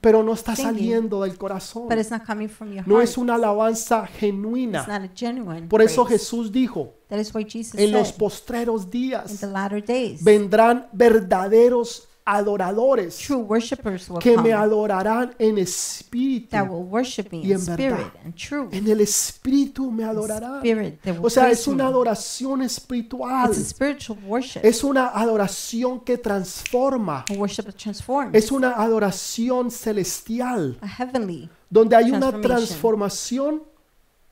pero no está saliendo del corazón. No es una alabanza genuina. Por eso. Jesús dijo, en los postreros días vendrán verdaderos adoradores true worshipers will que me adorarán en espíritu. that will worship me y en spirit verdad. and truth. En el espíritu me adorarán. O sea, es una adoración espiritual. Es una adoración que transforma. a worship that transforms. Es una adoración celestial donde hay una transformación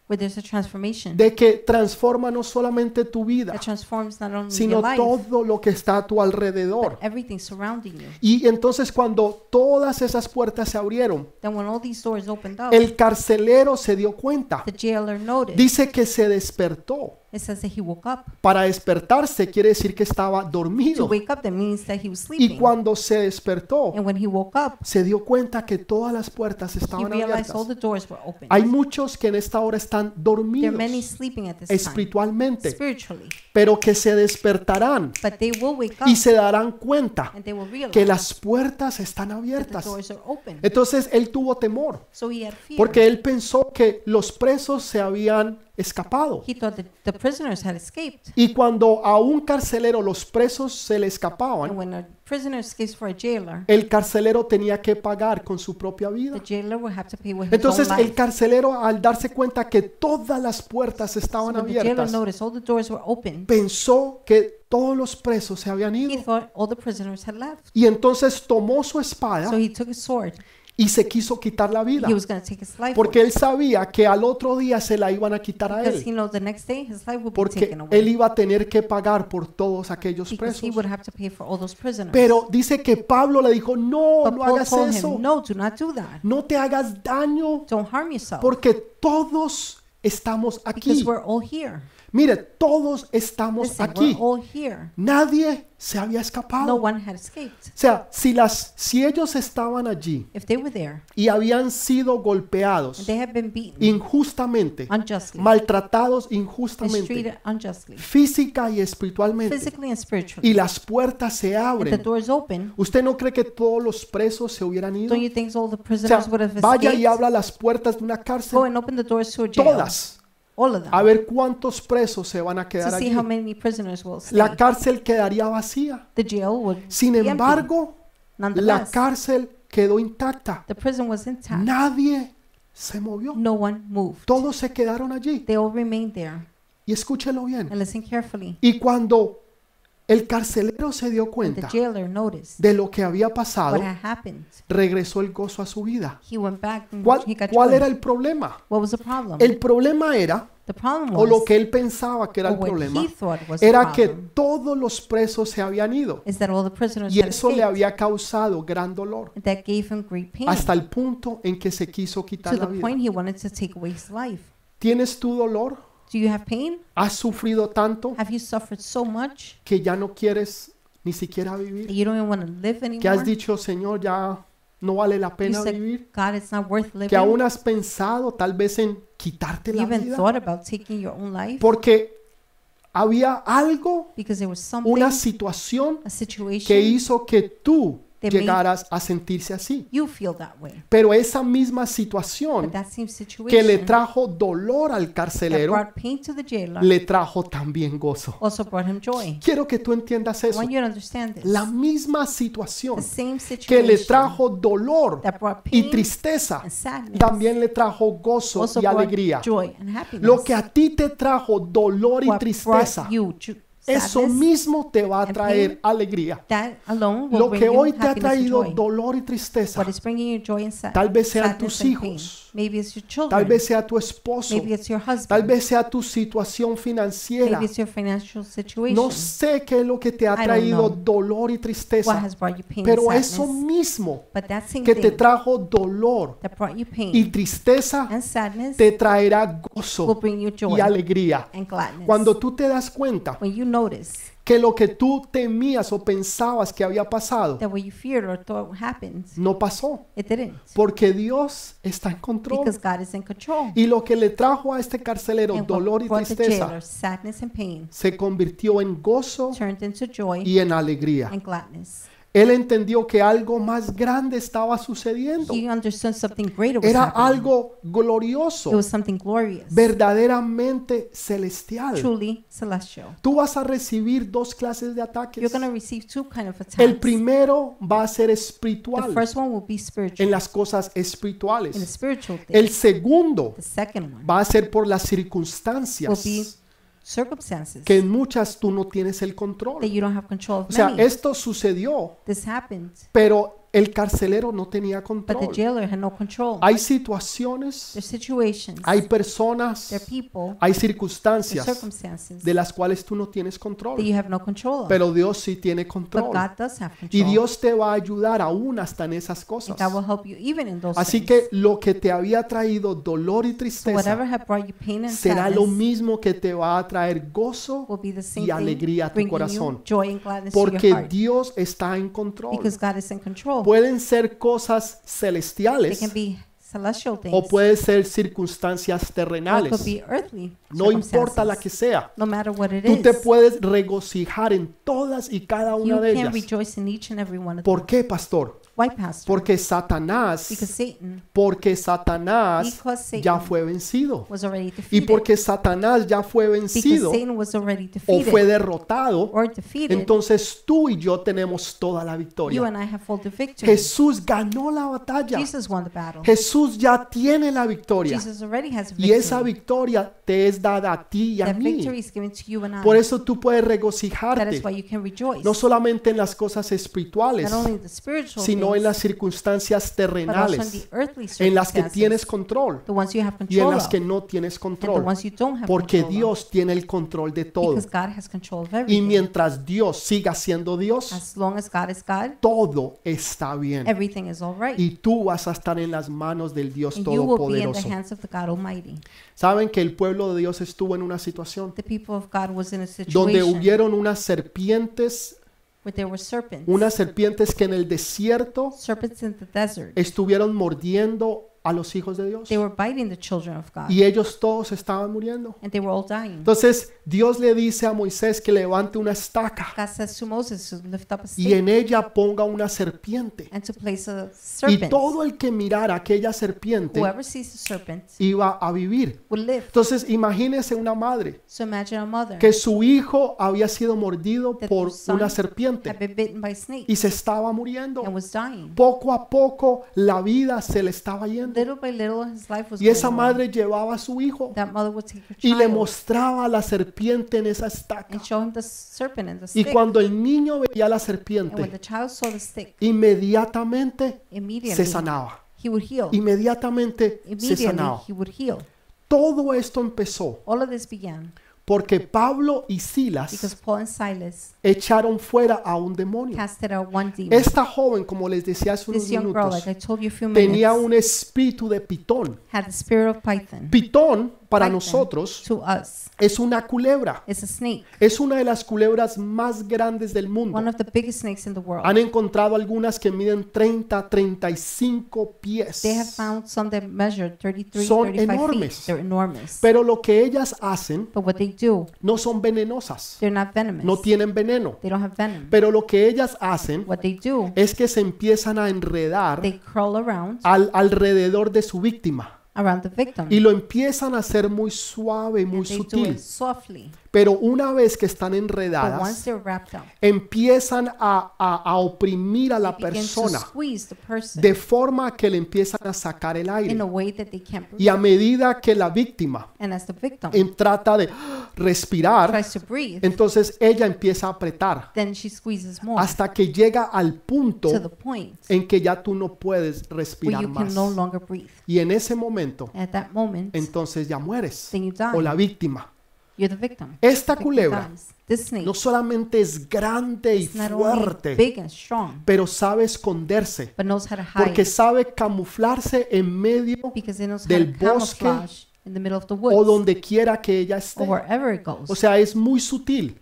where there's a transformation de que transforma no solamente tu vida, that transforms not only sino your life, todo lo que está a tu alrededor. but everything surrounding you. Y entonces cuando todas esas puertas se abrieron, Then when all these doors opened up, el carcelero se dio cuenta. the jailer noticed. Dice que se despertó. It says that he woke up. Para despertarse quiere decir que estaba To dormido. wake up, that means that he was Y sleeping. cuando se despertó, And when he woke up, se dio cuenta que todas las puertas he estaban realized all abiertas. the doors were open. Hay muchos que en esta hora están There are dormidos many sleeping at this time, espiritualmente, spiritually, pero que se despertarán but they will wake up y se darán cuenta and they will realize que las puertas están that the abiertas. doors are open. Entonces él tuvo temor So he had fear. porque él pensó que los presos se habían escapado. He thought that the prisoners had escaped. Y cuando a un carcelero los presos se le And escapaban, when a prisoner escapes for a jailer, el carcelero tenía que pagar con su propia vida. the jailer will have to pay with his Entonces own el life. carcelero al darse cuenta que todas las puertas estaban when the jailer abiertas, noticed all the doors were open, pensó que todos los presos se habían he ido. thought all the prisoners had left. Y entonces tomó su espada So he took his sword. Y se quiso quitar la vida. He was going to take his life Porque él sabía que al otro día se la iban a quitar a because he él. the next day his life would be Porque taken él away. iba a tener que pagar por todos aquellos Because he presos. would have to pay for all those prisoners. Pero dice que Pablo le dijo, no, But no Paul hagas told eso. him, no, do not do that. No te hagas daño Don't harm yourself. porque todos estamos Because aquí. we're all here. Mire, todos estamos Listen, aquí. we're all here. Nadie se había No escapado. O one had escaped. sea, si las si ellos estaban allí If they were there y habían sido and golpeados they had been beaten injustamente, unjustly, maltratados injustamente, unjustly, física y espiritualmente, physically and spiritually, y las puertas se and the abren, doors open, ¿usted no cree que todos los presos se hubieran ido? don't you think all the O sea, prisoners would have vaya y escaped? habla a las puertas de una Go cárcel, and open the doors to a jail. todas, All of them. a ver cuántos presos se van a To quedar see allí. how many prisoners will stay. La cárcel quedaría vacía. The jail would Sin be empty. embargo, la cárcel quedó intacta. the prison was intact. Nadie se movió. No one moved. Todos se quedaron allí. They all remained there. Y escúchelo bien. And listen carefully. Y cuando el carcelero se dio cuenta de lo que había pasado, regresó el gozo a su vida. ¿Cuál, cuál era el problema? El problema era, o lo que él pensaba que era el problema, era que todos los presos se habían ido. Y eso le había causado gran dolor. Hasta el punto en que se quiso quitar la vida. ¿Tienes tu dolor? Do you have pain? ¿Has sufrido tanto Have you suffered so much que ya no quieres ni siquiera that vivir? you don't even want to live Que has anymore? dicho, Señor, ya no vale la You pena said, vivir. God, it's not worth Que living. aún has pensado tal vez en quitarte You la even vida. thought about taking your own life Porque había algo, because there was something, una situación a situation que hizo que tú llegaras a sentirse así. you feel that way. Pero esa misma situación que le trajo dolor al carcelero, brought pain to the jailer le trajo también gozo. also brought him joy. Quiero que tú entiendas eso. La misma situación que le trajo dolor y tristeza, también le trajo gozo y alegría. Lo que a ti te trajo dolor y tristeza, eso mismo te va a traer alegría. Lo que hoy te ha traído dolor y tristeza, Tal vez sean tus hijos. Maybe it's your children. tal vez sea tu esposo, Maybe it's your husband. tal vez sea tu situación financiera. Maybe it's your financial situation. No sé qué es lo que te ha traído dolor y what tristeza, has brought you pain pero and eso mismo But that same que te trajo dolor that brought you pain y tristeza and sadness te traerá will gozo bring you joy y alegría. and gladness. Cuando tú te das cuenta when you notice que lo que tú temías o pensabas que había pasado that what you feared or thought happened, no pasó, it didn't. porque Dios está en control. Because God is in control. Y lo que le trajo a este carcelero And dolor y tristeza jailer sadness and pain se convirtió en gozo turned into joy y en alegría. and gladness. Él entendió que algo más grande estaba sucediendo. Era algo glorioso, verdaderamente celestial. Tú vas a recibir dos clases de ataques. El primero va a ser espiritual, en las cosas espirituales. El segundo va a ser por las circunstancias circumstances que en muchas tú no tienes el control. that you don't have control of O sea, many. esto sucedió, this happened, pero el carcelero no tenía but the control. jailer had no control. Hay situaciones, situations, hay there personas, are people, hay circunstancias circumstances de las cuales tú no tienes that control. you have no control of. Pero Dios sí tiene But control. God does have Y control. Dios te va a ayudar aún hasta en esas cosas. God will help you even in those Así things. que lo que te había traído dolor y So tristeza brought you pain and será lo mismo que te va a traer gozo will be the same y alegría a tu corazón. joy and Porque. Dios está en control. Pueden ser cosas They celestiales can be celestial things. o pueden ser circunstancias or it terrenales. could be earthly No importa la que sea. No matter what it Tú te is. puedes regocijar en todas y cada You una de can ellas. rejoice in each and every one of them. ¿Por qué, pastor? Why, Pastor? Porque Satanás, Because Satan, porque Satanás because ya Satan fue vencido. was already Y defeated. porque Satanás ya fue vencido Satan was already o fue defeated derrotado, or defeated, entonces tú y yo tenemos toda la you victoria. and I have the victory. Jesús ganó la batalla. Jesus won the battle. Jesús ya tiene la victoria. Jesus has a Y esa victoria te es dada a ti y a That mí. you. Por eso tú puedes regocijarte, is why you can rejoice. no solamente en las cosas espirituales, Not only the spiritual sino en las circunstancias terrenales, en las que tienes control y en las que no tienes control. Porque. Dios tiene el control de todo. Y mientras Dios siga siendo Dios, todo está bien. Y tú vas a estar en las manos del Dios Todopoderoso. Saben que el pueblo de Dios estuvo en una situación donde hubieron unas serpientes, where there were serpents. unas serpientes que en el desierto serpents in the desert. estuvieron mordiendo a los hijos de Dios. They were biting the children of God. Y ellos todos estaban muriendo. And they were all dying. Entonces Dios le dice a Moisés que levante una estaca God says to Moses to lift up a y en ella ponga una serpiente. and to place a Y serpent. todo el que mirara aquella serpiente Whoever sees serpent iba a vivir. will live. Entonces imagínese una madre So imagine a mother que su hijo había sido mordido That por their son una had serpiente been bitten by a snake y se estaba muriendo. and was dying. Poco a poco la vida se le estaba yendo. Little by little, his life was Y esa going madre llevaba a su hijo That mother would take her y le child mostraba a la serpiente en esa estaca. and show him the serpent and the Y stick. cuando el niño veía la And when serpiente, the child saw the stick, inmediatamente se immediately sanaba. he would heal. Inmediatamente se Immediately sanaba. he would heal. Todo esto empezó All of this began porque Pablo y Silas Paul and Silas echaron fuera a un demonio. Esta joven, como les decía hace unos young girl, minutos, like few tenía minutes, un espíritu de pitón. Pitón, para nosotros, to us, es una culebra. it's a snake, Es una de las culebras más grandes del one mundo. of the biggest snakes in the world. Han encontrado algunas que miden 30, 35 pies. They have found some that measure 33, Son 35 enormes. feet. They're enormous. Pero lo que ellas hacen But what they do, no son venenosas, they're not venomous. no tienen veneno. They don't have venom. Pero lo que ellas hacen What they do, es que se empiezan a enredar they crawl around al, alrededor de su víctima around the victim. y lo empiezan a hacer muy suave y muy And they do sutil. it softly. Pero una vez que están enredadas, empiezan a, a- a oprimir a la persona de forma que le empiezan a sacar el aire. Y a medida que la víctima em- trata de respirar, tries to breathe, entonces ella empieza a apretar hasta que llega al punto en que ya tú no puedes respirar más. Y en ese momento, At that moment, entonces ya mueres. O la víctima. You're the victim. Esta culebra no solamente es grande y fuerte, strong, pero sabe esconderse. Porque sabe camuflarse en medio del bosque o donde quiera que ella esté. O sea, es muy sutil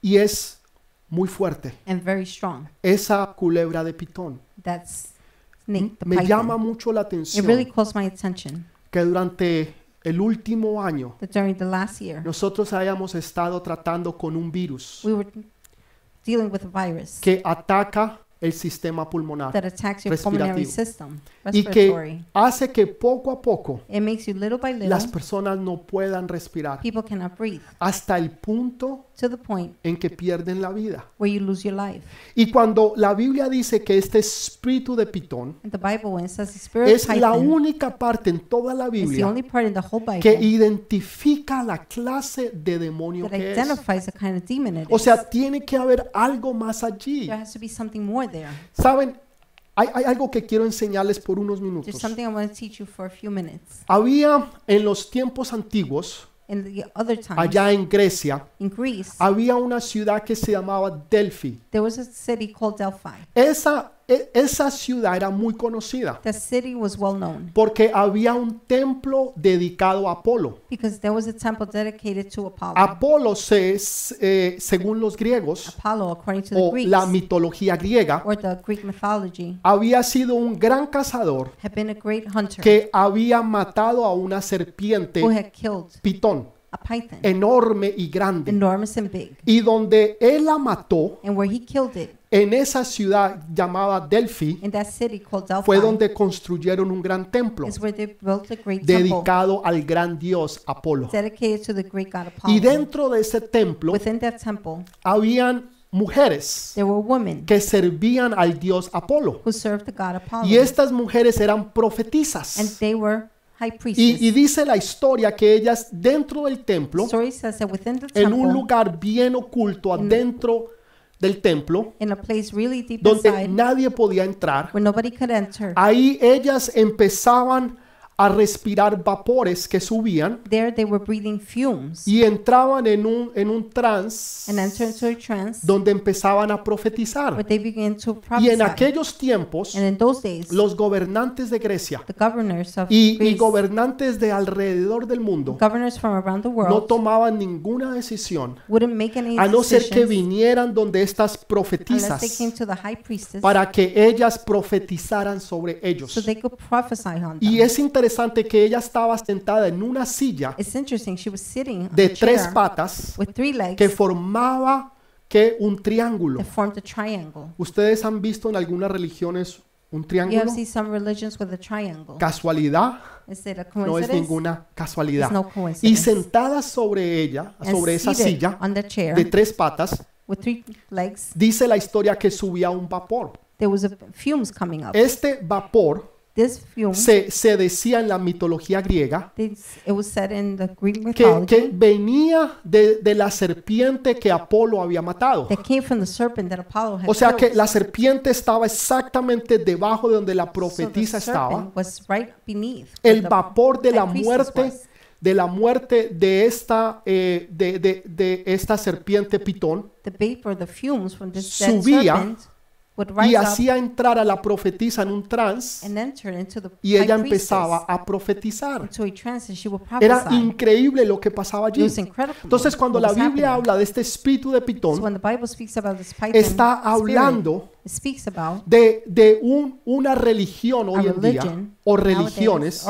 y es muy fuerte. Esa culebra de pitón. Me llama mucho la It atención really calls my attention que durante el último año that during the last year nosotros hayamos estado tratando con un virus we were dealing with a virus que ataca el sistema pulmonar that attacks your pulmonary respirativo. system, y que respiratory. hace que poco a poco It makes you little by little, las personas no puedan respirar people cannot breathe hasta el punto to the point en que pierden la vida. where you lose your life. Y cuando la Biblia dice que este espíritu de pitón the Bible, when it says the spirit es la Python única parte en toda la is the Biblia only part in the whole que Bible identifica la clase de demonio that que es. identifies the kind of demon it O is. sea, tiene que haber algo más allí. There has to be something more there. Saben, hay, hay algo que quiero enseñarles por unos There's minutos. something I want to teach you for a few minutes. Había en los tiempos antiguos, In the other times, allá en Grecia, in Greece, había una ciudad que se llamaba Delphi. there was a city called Delphi. Esa, esa ciudad era muy conocida The city was well known porque había un templo dedicado a Apolo. because there was a temple dedicated to Apollo. Apolo, se, eh, según los griegos Apollo, according to the o Greeks, la mitología griega, or the Greek mythology, había sido un gran cazador had been a great hunter que había matado a una serpiente who had killed pitón enorme y grande. enormous and big. Y donde él la mató, And where he killed it, en esa ciudad llamada Delphi, in that city called Delphi, fue donde construyeron un gran templo dedicado al gran dios Apolo. dedicated to the great god Y dentro de ese templo Within that temple, habían mujeres there were women que servían al dios Apolo. who served the god Apollo, Y estas mujeres eran high Y, y dice la historia que ellas dentro del templo, en un lugar bien oculto adentro del templo, in a place really deep donde inside, nadie podía entrar, where nobody could enter, ahí ellas empezaban a respirar vapores que subían there they were breathing fumes y entraban en un, en un trance and entered into a trance donde empezaban a where profetizar. they began to Y en aquellos tiempos, And in those days, los gobernantes de Grecia the governors of y, y Greece, gobernantes de alrededor del mundo governors from around the no world, tomaban ninguna decisión wouldn't make any a no ser que decisions vinieran donde estas unless they profetizas came to the high priestess para que ellas profetizaran sobre so ellos. they could prophesy on Y them. es interesante que ella estaba sentada en una silla It's interesting, she was sitting on de tres patas with three legs que formaba que un triángulo. ¿Ustedes han visto en algunas religiones un You triángulo? have seen some religions with a triangle. Casualidad no es ninguna casualidad. Y sentada sobre ella, sobre esa silla de tres patas, with three legs, dice la historia que subía un vapor. there was a fumes coming up. Este vapor This fume, se, se decía en la mitología griega this, it was said in the Greek que, mythology que venía de, de la serpiente que Apolo había matado. that came from the serpent that Apollo had O sea que la serpiente estaba exactamente debajo de donde la So profetisa estaba. serpent was right beneath El vapor de la muerte, de la muerte de esta, eh, de, de- de esta serpiente pitón subía y hacía entrar a la profetisa en un trance y ella empezaba a profetizar. Era increíble lo que pasaba allí. Entonces cuando la Biblia habla de este espíritu de pitón, está hablando de, de un- una religión hoy en día o religiones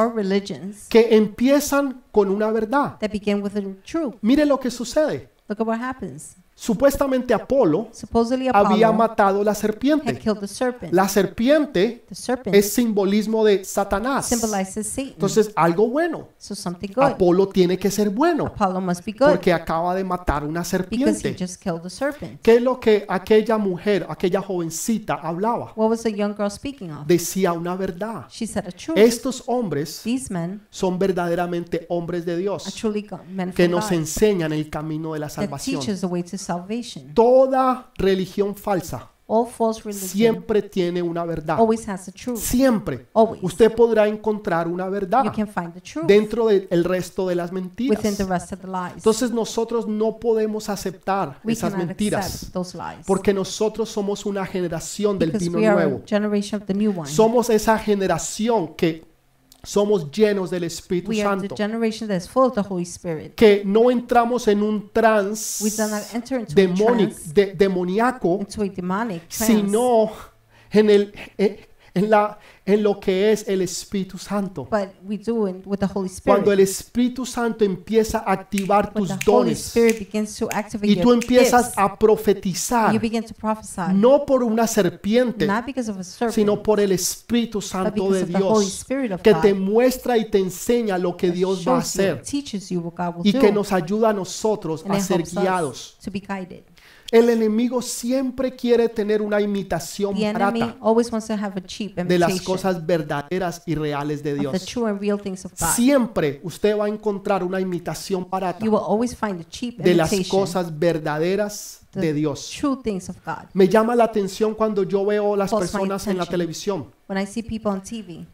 que empiezan con una verdad. Mire lo que sucede. Supuestamente Apolo había matado la serpiente. La serpiente es simbolismo de Satanás. Entonces, algo bueno. Apolo tiene que ser bueno porque acaba de matar una serpiente. ¿Qué es lo que aquella mujer, aquella jovencita hablaba? Decía una verdad. Estos hombres son verdaderamente hombres de Dios que nos enseñan el camino de la salvación. Salvation. Toda religión falsa All false religion siempre tiene una verdad. always has the truth. Siempre. Always. Usted podrá encontrar una You verdad can find the truth dentro del resto de las within mentiras. the rest of the lies. Entonces nosotros no podemos aceptar we esas cannot mentiras accept those lies porque nosotros somos una generación del because vino we are nuevo. a generation of the new one. Somos esa generación que somos llenos del Espíritu we are the Santo, generation that is full of the Holy Spirit. que no entramos en un We trance do not enter into a demoni- trance, de- demoníaco, into a demonic trance, sino en, el, en, en la, en lo que es el Espíritu Santo. but we do it with the Holy Cuando el Spirit. Espíritu Santo empieza a activar When tus the Holy dones Spirit begins to activate y tú your empiezas gifts, a profetizar, you begin to prophesy, no por una serpiente, not because of a serpent, sino por el Espíritu Santo de Dios, Spirit of que God. te muestra y te enseña lo que Dios va a hacer y que nos ayuda a nosotros a ser guiados. to be guided. El enemigo siempre quiere tener una imitación barata de las cosas verdaderas y reales de Dios. Siempre usted va a encontrar una imitación barata de las cosas verdaderas de Dios. Me llama la atención cuando yo veo las personas en la televisión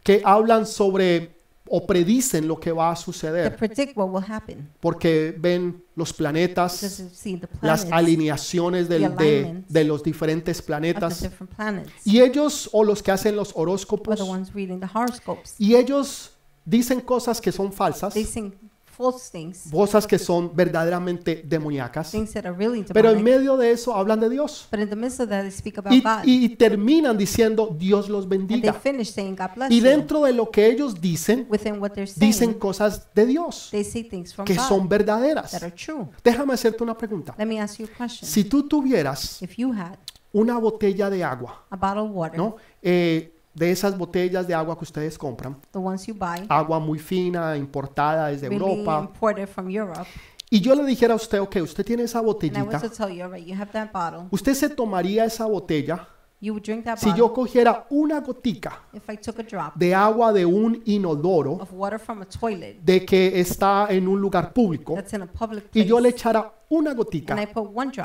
que hablan sobre o predicen lo que va a suceder. Predict what will happen, porque ven los planetas, las alineaciones del- de, de los diferentes planetas. y ellos o los que hacen los or horóscopos y ellos dicen cosas que son falsas, false things, cosas que son verdaderamente demoníacas, things that are really pero en demonic. medio de eso hablan de Dios But in the midst of that, they speak about y, God. y terminan diciendo Dios los and they bendiga. finish saying, God bless Y dentro de lo que ellos dicen, Within what they're saying, dicen cosas de Dios they say things from que God son verdaderas. that are true. Déjame hacerte una pregunta. Let me ask you a question. Si tú tuvieras if you had una botella de agua, a bottle of water, ¿no? Eh, de esas botellas de agua que ustedes compran, the ones you buy, agua muy fina, importada desde really Europa, imported from Europe, y yo le dijera a usted, ok, usted tiene esa and I was botellita, to tell you, all right, you have that bottle, usted se tomaría esa botella you would drink that si bottle. yo cogiera una gotica if I took a drop de agua de un inodoro of water from a toilet de que está en un lugar público that's in a public y place, yo le echara una gotica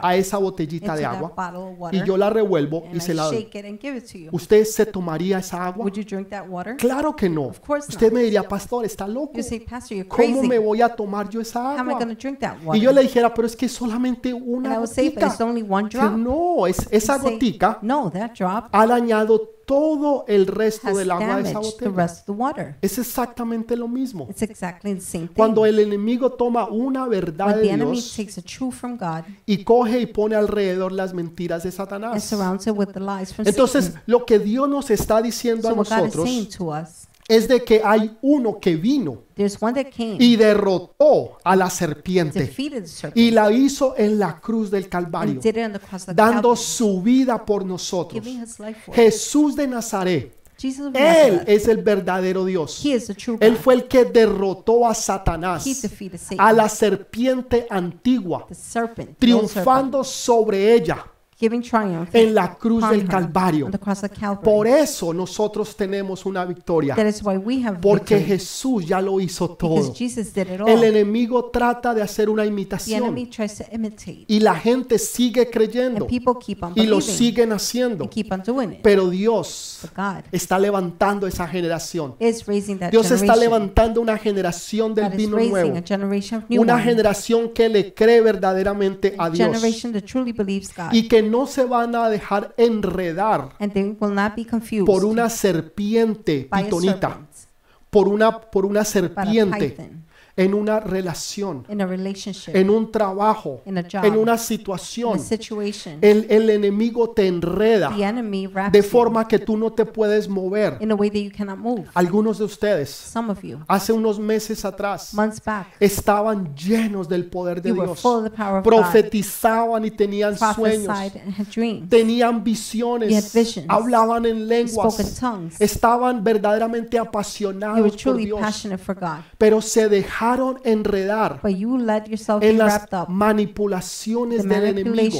a esa botellita de agua y yo la revuelvo y se la doy, ¿usted se tomaría esa agua? would you drink that water? Claro que no. Usted me diría, pastor, está loco. ¿Cómo me voy a tomar yo esa agua? Y yo le dijera, pero es que solamente una gotica. Que no, es, esa gotica ha dañado todo el resto del agua de esa botella. Es exactamente lo mismo. Exactly. Cuando el enemigo toma una verdad de Dios God y coge y pone alrededor las mentiras de Satanás. surrounds it with the lies from Entonces, Satan. lo que Dios nos está diciendo a So nosotros es de que hay uno que vino y derrotó a la serpiente y la hizo en la cruz del Calvario, dando su vida por nosotros. Jesús de Nazaret, Él es el verdadero Dios. Él fue el que derrotó a Satanás, a la serpiente antigua, triunfando sobre ella en la cruz del Calvario. Por eso nosotros tenemos una victoria, porque Jesús ya lo hizo todo. El enemigo trata de hacer una imitación. y la gente sigue creyendo. Y lo siguen haciendo. Pero Dios está levantando esa generación. Dios está levantando una generación del vino nuevo. Una generación que le cree verdaderamente a Dios. y que no se van a dejar enredar and they will not be confused por una serpiente by a pitonita, serpent, por una, por una serpiente en una relación, in a relationship, en un trabajo, in a job, en una in a situación. situation. El, el enemigo te enreda The enemy wraps de forma que tú no te puedes mover. in a way that you cannot move. Algunos de ustedes, Some of you, hace unos meses atrás, months back, estaban llenos del poder de Dios. full of the power of God, Profetizaban y tenían sueños, prophesied and had dreams, tenían visiones, visions. hablaban en lenguas, tongues. estaban verdaderamente apasionados por Dios, passionate for God, pero se dejaron enredar but you let yourself be en las manipulaciones del enemigo,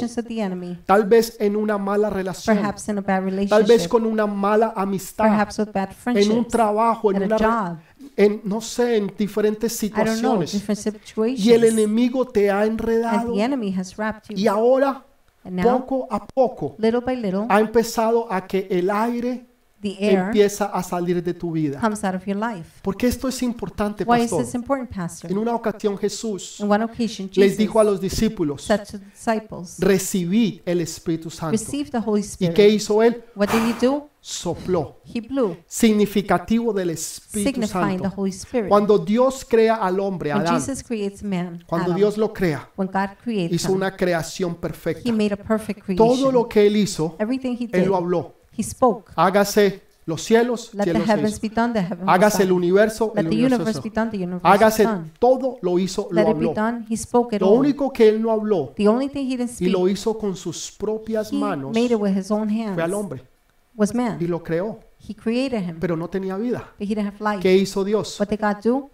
tal vez en una mala relación, perhaps in a bad tal vez relationship, con una mala amistad, perhaps with bad en un trabajo, en una, en no sé, en diferentes situaciones. different situations. Y el enemigo te ha And enredado. the enemy has wrapped y ahora poco a poco little by little, ha empezado a que el aire the air empieza a salir de tu vida. comes out of your life. Porque esto es importante, Why is pastor. this important, Pastor? En una ocasión Jesús On one occasion, les Jesus dijo a los discípulos, said to the disciples, recibid el Espíritu Santo. Receive the Holy ¿Y qué Spirit. hizo él? What did he do? Sopló. He blew, Significativo del Espíritu signifying the Santo. Holy Spirit. Cuando Dios crea al hombre, When Adán, Jesus creates man, cuando Adam, Dios lo crea, when God created hizo him, una creación he perfecta. made a perfect Todo creation. lo que él hizo, Everything he él did, lo habló. He spoke. Hágase los cielos, Let the cielos se heavens hizo. be done, the Hágase el done. universo, Let el the universo universe be done, the universe was Hágase done. todo, lo hizo, Let lo it be habló. done, he spoke it Lo all. único que él no habló The only thing he didn't y speak, lo hizo con sus propias he manos made it with his own fue al hands, hombre was y man. lo creó, He created him, pero no tenía vida. but he didn't have life. ¿Qué hizo Dios? What did God do?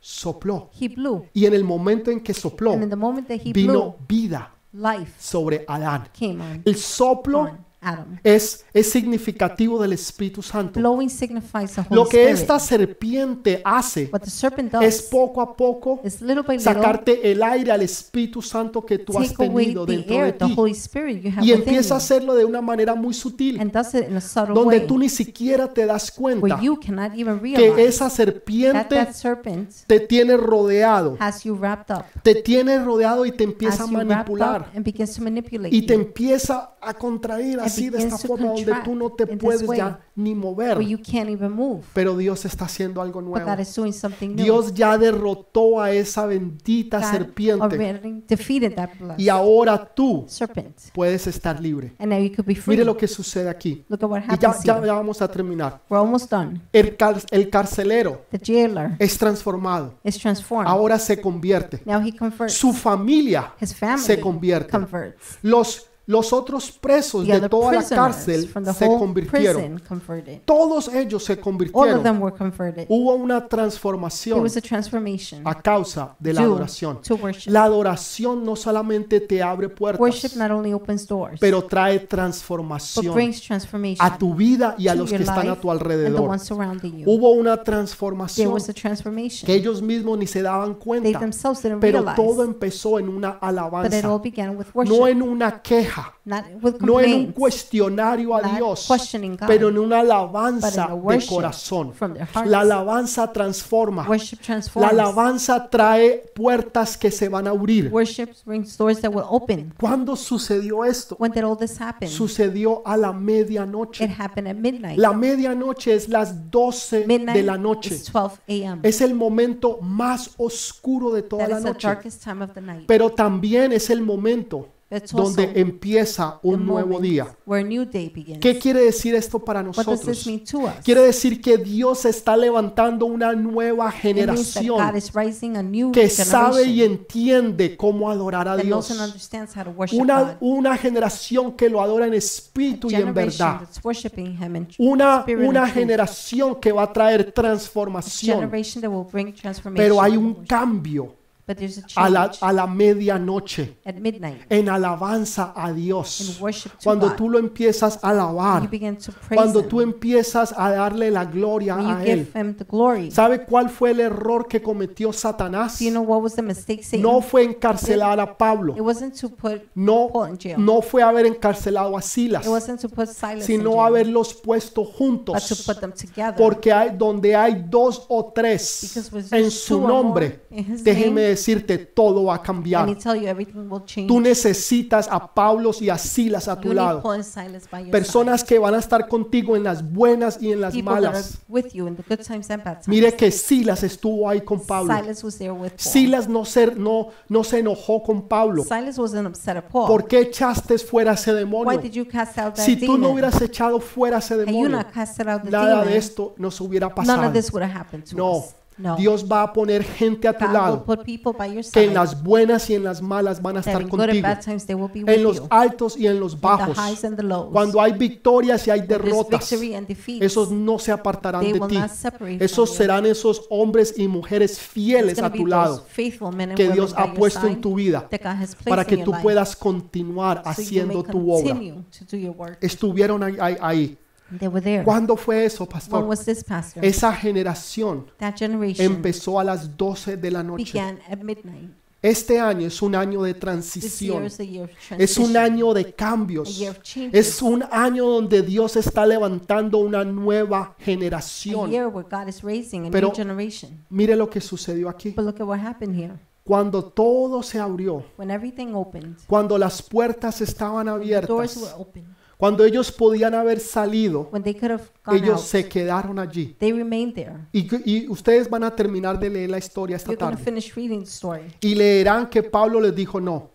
Sopló. He blew. Y en el momento en que sopló, And in the moment that he vino blew, vida life sobre Adán. came on. El soplo Adam. Es, es significativo del Espíritu Santo. Blowing signifies the Holy Lo que Spirit. esta serpiente hace What the serpent es poco a poco is little by little sacarte el aire al Espíritu Santo que tú has take away tenido the dentro de air, the ti. Holy Spirit you have Y within empieza a you, hacerlo de una manera muy sutil, and does it in a subtle donde way tú ni siquiera te das cuenta where you cannot even que esa that serpiente that serpent te tiene rodeado, has you wrapped up, te tiene rodeado y te empieza a has you wrapped up manipular and begins to manipulate y te you, empieza a contraer así de esta forma donde tú no te puedes ya ni mover. Pero Dios está haciendo algo nuevo. Dios ya derrotó a esa bendita serpiente y ahora tú puedes estar libre. Mire lo que sucede aquí. Y ya, ya, ya vamos a terminar. We're almost done. El, car- el carcelero es transformado. Ahora se convierte. Su familia se convierte. Los, los otros presos de toda la cárcel se convirtieron. Todos ellos se All of convirtieron. them were converted. Hubo una transformación a causa de la adoración. La adoración no solamente te abre Worship puertas, not only opens doors, pero trae transformación a tu vida y a los que están a tu alrededor. Hubo una transformación was a transformation. que ellos mismos ni se daban They cuenta, themselves didn't pero todo empezó en una alabanza, all began with no en una queja, with no en un cuestionario a Dios, pero en una alabanza de corazón. La alabanza transforma. La alabanza trae puertas que se van a abrir. ¿Cuándo sucedió esto? Sucedió a la medianoche. It happened at midnight. La medianoche es las 12 Midnight de la noche. is 12 a.m. Es el momento más oscuro de toda la noche. Pero también es el momento donde empieza un nuevo día. ¿Qué quiere decir esto para nosotros? Quiere decir que Dios está levantando una nueva generación que sabe y entiende cómo adorar a Dios. Una, una generación que lo adora en espíritu y en verdad. Una, una generación que va a traer transformación. Pero hay un cambio But there's a a la, change a la medianoche at midnight en alabanza a in Dios. Cuando God. tú lo empiezas a alabar, cuando Him. tú empiezas a darle la gloria when a Él. ¿Sabe cuál fue el error que cometió Satanás? You know what was the mistake Satan? No fue encarcelar a It Pablo, wasn't to put no, Paul in jail. no fue haber encarcelado a Silas, It wasn't to put Silas in sino jail, haberlos puesto but to juntos. put them together. Porque hay, donde hay dos o tres en su nombre, in déjeme name, decirte, todo va a cambiar. me tell you, everything will change. Tú necesitas a Pablo y a Silas a tu lado. Personas que van a estar contigo en las buenas y en las People malas. Mire que Silas estuvo ahí con Pablo. Silas no se, no, no se enojó con Pablo. ¿Por qué echaste fuera ese demonio? Si tú no hubieras echado fuera ese demonio, nada de esto nos hubiera pasado. No. No. Dios va a poner gente a tu God lado que en las buenas y en las malas van a estar in contigo. times En los you. altos y en los bajos. Cuando hay victorias y hay derrotas, esos no se apartarán de ti. Esos serán esos hombres y mujeres fieles a tu lado que Dios ha puesto en tu vida para que tú puedas continuar haciendo tu obra. Estuvieron ahí. They were there. ¿Cuándo fue eso, When pastor? was this, Pastor? Esa generación That generation empezó a las 12 de la noche. began at midnight. Este año es un año de This year transición. is a year of Es un año de cambios. Es un año donde Dios está levantando una nueva a generación. year where God is raising a Pero- new generation. Mire lo que sucedió aquí. But look at what happened here. Cuando todo se abrió, When everything opened, cuando las puertas estaban the doors were abiertas, open. Cuando ellos podían haber salido, When they could have gone ellos out, se quedaron allí. they remained there. Y, y ustedes van a terminar de leer la historia esta You're tarde. Y leerán que Pablo les dijo, no,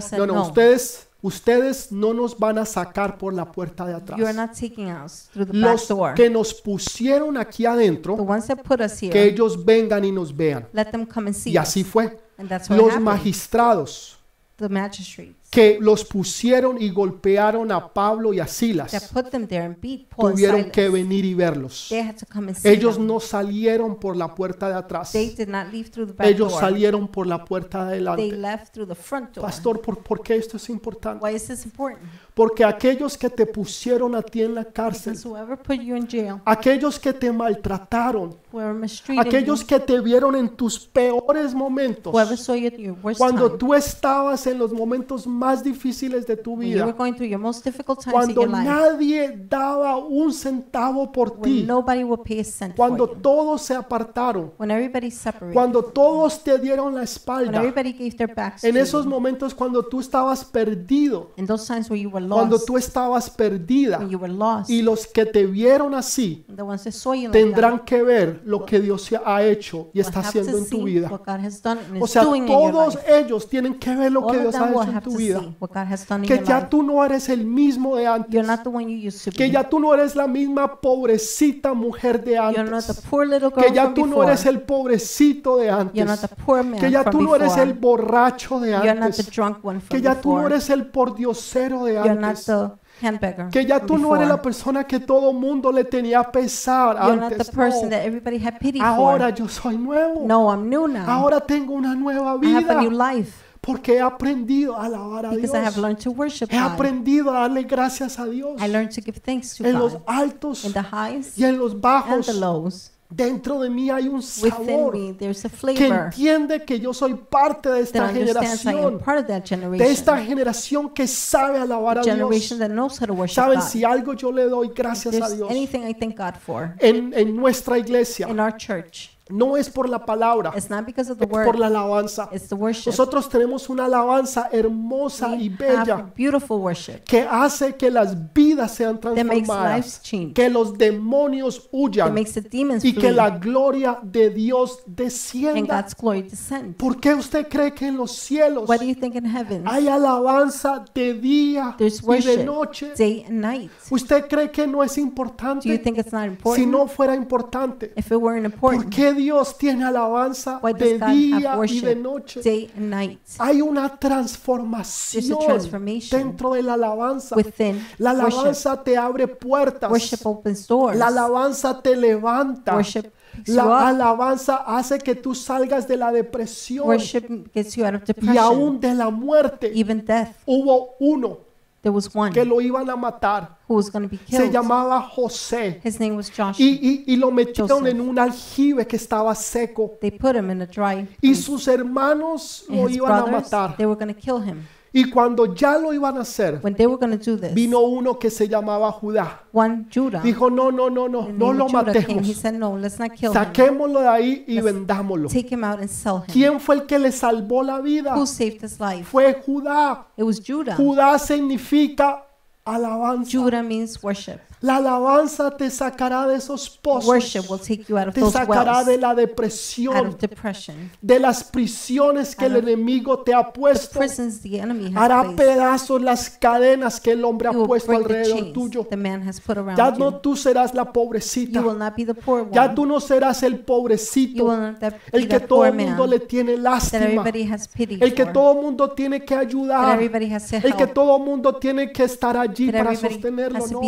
said, no, no, no, ustedes, ustedes no nos van a sacar por la puerta de atrás. you are not taking us through the back Los door. que nos pusieron aquí The adentro, ones that put us que here, ellos vengan y nos vean. let them come and see Y así fue. Los magistrados The magistrates que los pusieron y golpearon a Pablo y a Silas tuvieron que venir y verlos. Ellos no salieron por la puerta de atrás. Ellos salieron por la puerta de adelante. left through the front door. Pastor, ¿por, por qué esto es importante? Porque aquellos que te pusieron a ti en la cárcel, jail, aquellos que te maltrataron, aquellos que te vieron en tus peores momentos, cuando tú estabas en los momentos más difíciles de tu vida, cuando nadie daba un centavo por ti, cuando todos se apartaron, cuando todos te dieron la espalda, en esos momentos cuando tú estabas perdido, cuando tú estabas perdida, when you were lost, y los que te vieron así the ones that saw you like that tendrán que ver lo que Dios ha hecho y está haciendo en tu vida. O sea, todos ellos tienen que ver lo que All Dios ha hecho en tu vida. Que ya tú no eres el mismo de antes. Que ya tú no eres la misma pobrecita mujer de antes. Que ya tú no eres el pobrecito de antes. Que ya tú no eres el borracho de antes. Que ya tú no eres el pordiosero de antes. Handbagger Que ya tú no eres la persona que todo mundo le tenía pesar You're not the antes. person No. that everybody had pity Ahora for. yo soy nuevo. No, I'm new now. Ahora tengo una nueva I have a new vida life porque he aprendido a alabar a because I have Dios. learned to worship He God. aprendido a darle gracias a Dios I learned to give thanks to en los God altos in the highs y en los and bajos. the lows. Dentro de mí hay un sabor me, que entiende que yo soy parte de esta generación, de esta generación que sabe alabar a Dios. Saben, si algo yo le doy gracias a Dios anything I thank God for en, en nuestra iglesia, no es por la palabra, it's not because of the es por la alabanza. it's the worship. Nosotros tenemos una alabanza hermosa y have bella beautiful worship que hace que las vidas sean that makes transformadas, lives change, que los demonios that huyan makes the demons y que flee, la gloria de Dios and descienda. God's glory descend. ¿Por qué usted cree que en los cielos What do you think in heaven? hay alabanza de día There's y de worship noche? day and night. ¿Usted cree que no es Do you importante? think it's not Si important? no fuera importante, If it weren't ¿por important, qué Dios tiene alabanza de día y de noche? day and night? Hay una transformación dentro de la alabanza. within La worship. alabanza te abre puertas. Worship opens doors. La alabanza te levanta. La alabanza hace que tú salgas de la depresión Worship gets you out of y aún de la muerte. even death. Hubo uno There was one que lo iban a matar. who was going to be Se killed. llamaba José. His name was. Y, y- y lo metieron Joseph. en un aljibe que estaba seco. They put him in a dry Y sus hermanos And lo his iban a brothers, matar. they were going to kill him. Y cuando ya lo iban a hacer, this, vino uno que se llamaba Judá. Judah, Dijo, no, no, no, no, no lo came. Matemos. said, no, let's not kill him. Saquémoslo de ahí y Let's vendámoslo. Take him out and sell him. ¿Quién fue el que le salvó la vida? Who saved his life? Fue Judá. It was Judah. Judá significa alabanza. Judah means worship. La alabanza te sacará de esos pozos. Worship will take you out of Te those sacará wells, de la out depresión, of depression, de las prisiones que el enemigo te ha puesto. prisons the enemy has Hará pedazos las cadenas que el hombre ha puesto alrededor tuyo. Ya no tú serás la pobrecita. Ya tú no serás el pobrecito, el que todo el mundo le tiene lástima, el que todo el mundo tiene que ayudar, el que todo el mundo tiene que estar allí para sostenerlo. No.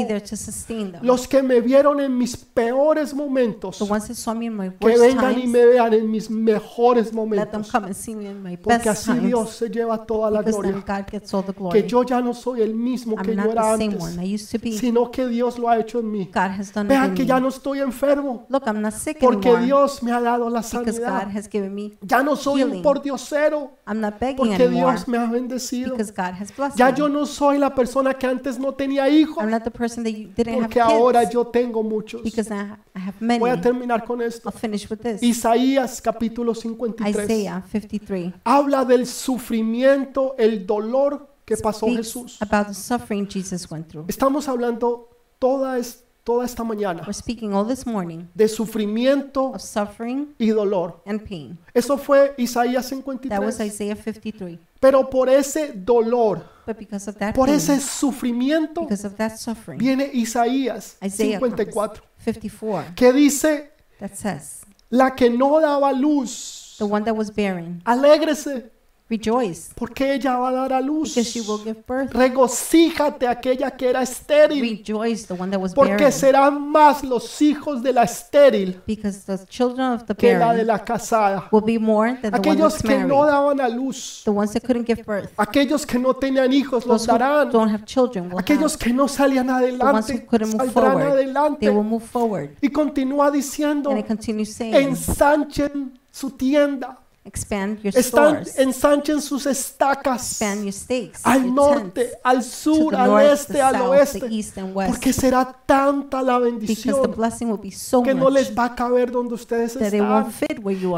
Them. Los que me vieron en mis peores momentos, The ones that saw me in my que worst vengan y me vean en mis mejores let them momentos, come and see me in my porque best así times, Dios se lleva toda la gloria. God gets all the Que yo ya no soy el mismo que yo era the same antes, one I used to be. sino que Dios lo ha hecho en mí. God has done Vean it que ya no estoy enfermo, Look, I'm not sick porque anymore Dios me ha dado la because God sanidad. has given me. Ya no soy un healing. pordiosero, I'm not begging porque anymore Dios me ha bendecido. because God has blessed Ya me. yo no soy la persona que antes no tenía hijos, I'm not the person that you didn't porque have ahora kids yo tengo muchos. because I I have many. Voy a terminar con esto. I'll finish with this. Isaías capítulo 53 Isaiah 53 habla del sufrimiento, el dolor que pasó speaks Jesús. about the suffering Jesus went through. Estamos hablando toda, es- toda esta mañana We're speaking all this morning de sufrimiento of suffering y dolor. and pain. Eso fue Isaías That was 53. Isaiah 53. Pero por ese dolor, But because of that por pain, ese sufrimiento, because of that suffering, viene Isaías Isaiah comes, 54, 54 que dice, that says, la que no daba luz, the one that was barren, alégrese, Rejoice, porque ella va a dar a luz. because she will give birth. Regocíjate aquella que era estéril, Rejoice, the one that was porque barren, serán más los hijos de la estéril because the children of the que la de barren la casada. will be more than the one Aquellos that's que no married. daban a luz, The ones that couldn't give birth, aquellos que no tenían hijos, los those who darán. don't have children will Aquellos have. que no salían The ones who adelante, couldn't move saldrán forward, adelante. they will move forward. Y continúa diciendo, And it continues saying, ensanchen su tienda, expand your están, ensanchen sus estacas expand your stakes, al your norte, tents, al sur, the al north, the este, al south, the oeste, east and west, porque será tanta la because the bendición blessing will be so que no les va a caber donde ustedes están.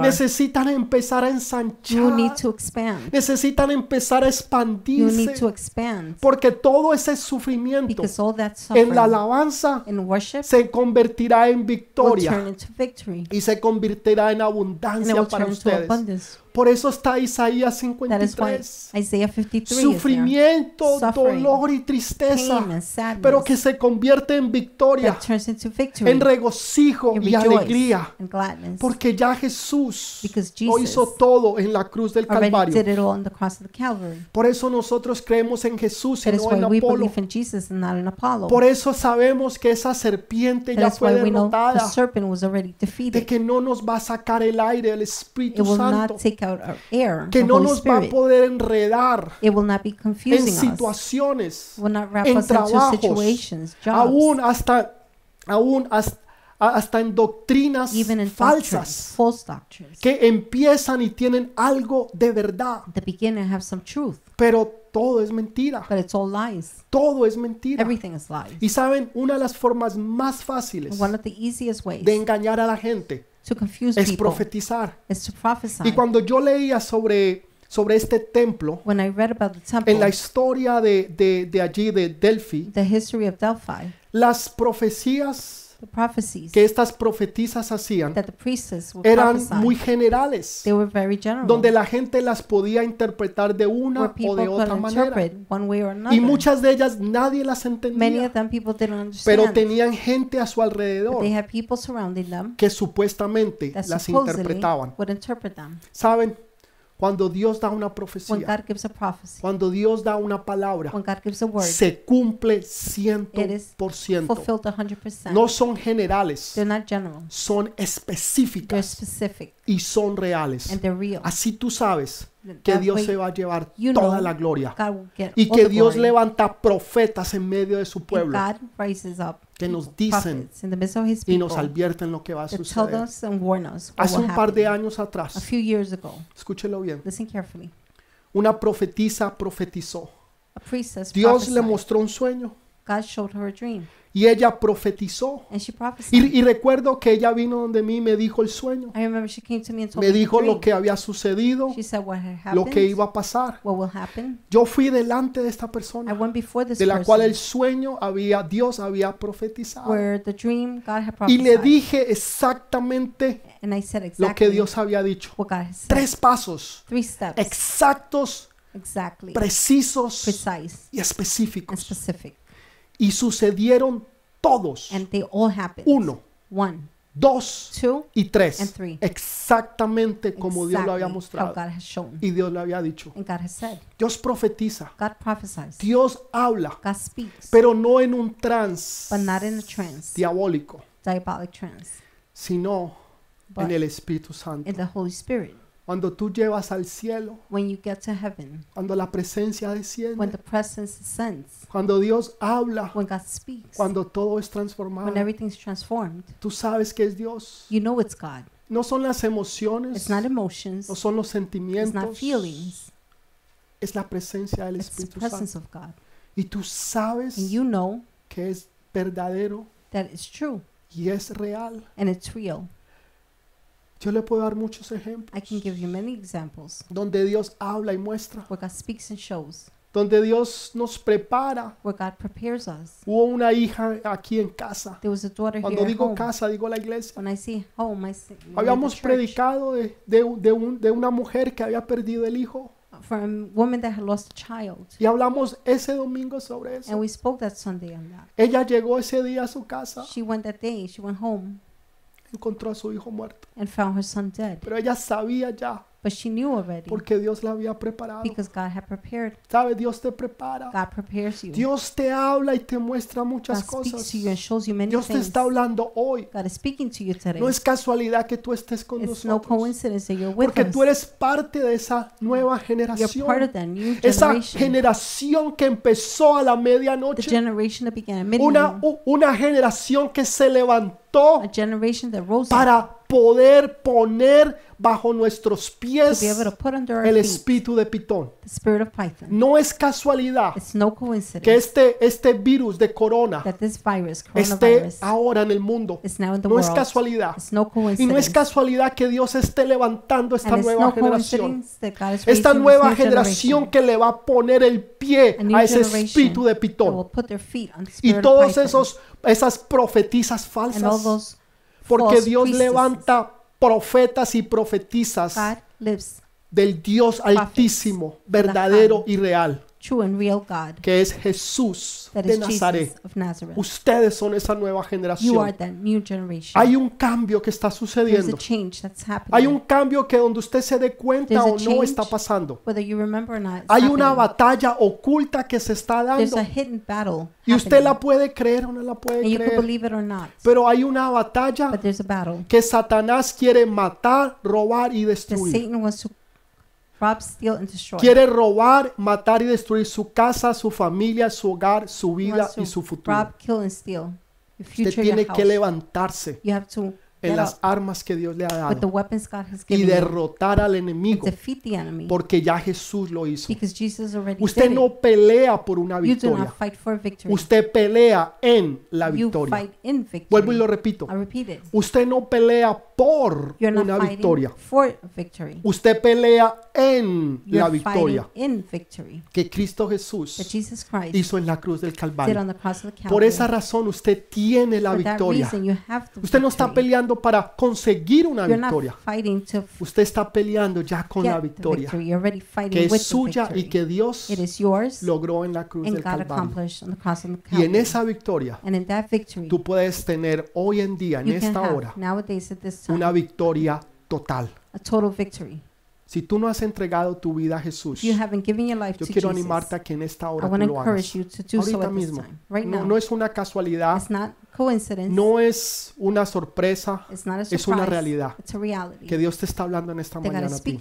Necesitan empezar a You need ensanchar, to expand. necesitan empezar a You need expandirse, to expand. Porque todo ese sufrimiento because all that en la alabanza in worship se convertirá en will victoria turn into victory. y se convertirá en abundancia will para turn into ustedes. this Por eso está Isaías That is why 53. Isaiah 53 is there. Sufrimiento, dolor y tristeza, Pain and sadness pero que se convierte en victoria, that turns into victory en regocijo y alegría, and gladness porque ya Jesús because lo hizo todo en la cruz del Calvario. did it all on the cross of the Calvary. Por eso nosotros creemos en Jesús y That no en Apolo. believe in Jesus and not in Apollo. Por eso sabemos que esa serpiente ya That fue derrotada, de que no nos va a sacar el aire el It Espíritu Santo, not take out our air, que no nos va a poder enredar It will not be en situaciones, Will not wrap en trabajos, situations, aún hasta, aún hasta, hasta en doctrinas even falsas false doctrines. que empiezan y tienen algo de verdad, have some truth, pero todo es mentira, but it's all lies. todo es mentira. Everything is lies. Y saben, una de las formas más fáciles One of the easiest ways de engañar a la gente to confuse es people profetizar. is to prophesy. Y cuando yo leía sobre, sobre este templo, When I read about the en la temple, historia de, de, de allí, de Delphi, the history of Delphi, las profecías que estas profetisas hacían eran muy generales, donde la gente las podía interpretar de una o de otra manera. Y muchas de ellas nadie las entendía, pero tenían gente a su alrededor they had people surrounding them que supuestamente las interpretaban. would interpret them. ¿Saben? Cuando Dios da una When profecía, God gives a prophecy, cuando Dios da una palabra, when God gives a word, se cumple It is 100%. fulfilled 100%. No son generales, They're not general. son They're específicas specific y son reales. and they're real. Así tú sabes que Dios se va a llevar toda la gloria y que Dios levanta profetas en medio de su pueblo que nos dicen y nos advierten lo que va a suceder. Hace un par de años A atrás, few years ago, escúchelo bien, listen carefully. una profetisa profetizó. Dios le mostró un sueño God showed her a dream, y ella profetizó. and she prophesied. Y, y recuerdo que ella vino donde mí y me dijo el sueño. I remember she came to me and told Me dijo lo que había sucedido, She said what had lo happened, que iba a pasar. what will happen. Yo fui delante de esta I persona, went before this de la cual el sueño había, Dios había profetizado. where the dream God had Y le prophesied. dije exactamente And I said lo exactly que Dios había dicho. what God said. Tres pasos Three steps. exactos, exactly. precisos Precise y and específicos. Y sucedieron todos. And they all happened. Uno, One, dos two, y and tres. three. Exactamente como Dios lo había mostrado. Y Dios le había dicho. And God has said. Dios profetiza. God. Dios habla. God speaks. Pero no en un trance diabólico, trance, sino but en el Espíritu Santo. in the Holy Spirit. Cuando tú llevas al cielo, When you get to heaven, cuando la presencia when desciende, the presence descends, cuando Dios habla, when God speaks, cuando todo es when transformado, everything's transformed, tú sabes que es Dios. you know it's God. No son las emociones, It's not emotions, no son los it's not sentimientos, feelings, es la presencia del it's the Espíritu Santo. presence of God. Y tú sabes And you know que es verdadero that it's true y es real. and it's real. Yo le puedo dar muchos ejemplos I can give you many examples donde Dios habla y muestra, where God speaks and shows, donde Dios nos prepara. where God prepares us. Hubo una hija aquí en casa. There was a daughter Cuando here at digo home. casa, digo la iglesia. When I say home, I say Habíamos predicado de, de, de un- de una mujer que había perdido el hijo from a woman that had lost a child. y hablamos ese domingo sobre And eso. we spoke that Sunday on that. Ella llegó ese día a su casa, She went that day, she went home encontró a su hijo muerto, and found her son dead. pero ella sabía ya But she knew already porque Dios la había preparado. because God had prepared. ¿Sabe? Dios te prepara. God prepares you. Dios te habla y te muestra God muchas speaks cosas. to you and shows you many Dios te things. está hablando hoy. God is speaking to you today. No es casualidad que tú estés con It's no nosotros. coincidence that you're with Porque us. tú eres parte de esa nueva You're part generación. of that new Esa generation. generación que empezó a la The medianoche. generation that began at Una, midnight. u- una generación que se levantó A generation that rose para poder poner bajo nuestros pies el espíritu de Pitón. No es casualidad que este, este virus de corona esté ahora en el mundo. No es casualidad. Y no es casualidad que Dios esté levantando esta nueva generación. Esta nueva generación que le va a poner el pie A ese espíritu de Pitón. Y todos esos esas profetizas falsas. Porque Dios levanta profetas y profetizas del Dios altísimo, verdadero y real, true and real God, que es Jesús that de is Nazaret. Jesus of Nazareth. Ustedes son esa nueva You are generación. that new generation. Hay un cambio que está There's a sucediendo. change that's happening. Hay un cambio que donde usted se dé cuenta There's a o no change. está pasando. Whether you remember or not, it's Hay una happening. batalla oculta que se está There's dando a hidden battle y usted happening. la puede creer o no la and puede you can creer. believe it or not. Pero hay una batalla But there's a battle que Satanás quiere matar, robar y that destruir. Satan wants to rob, steal, and destroy. Quiere robar, matar y destruir su casa, su familia, su hogar, su vida y su futuro. rob, kill, and steal. Your Usted future, tiene your que house. levantarse You have to en las armas que Dios le ha dado y derrotar al enemigo porque ya Jesús lo hizo. Usted no pelea por una victoria. Usted pelea en la victoria. Vuelvo y lo repito. Usted no pelea por una victoria. Usted pelea en la victoria que Cristo Jesús hizo en la cruz del Calvario. Por esa razón usted tiene la victoria. Usted no está victory. Peleando para conseguir una You're victoria. Usted está peleando ya con la victoria que es suya y que Dios yours logró en la cruz del Calvario. Y en esa victoria victory, tú puedes tener hoy en día, en esta hora, nowadays time una victoria total. a total victory. Si tú no has entregado tu vida a Jesús, If you haven't given your life yo quiero animarte a que en esta hora tú lo hagas. Ahorita mismo. No, no es una casualidad, it's not coincidence. no es una sorpresa, es una realidad It's a reality. que Dios te está hablando en esta mañana a ti.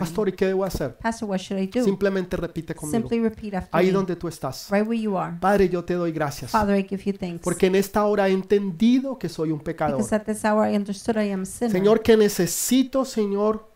Pastor, ¿y qué debo hacer? Pastor, what should I do? Simplemente repite conmigo. Simply repeat after Ahí donde tú estás. right where you are. Padre, yo te doy gracias. Porque en esta hora he entendido que soy un pecador. because at this hour I understood I am a sinner. Señor, que necesito, Señor,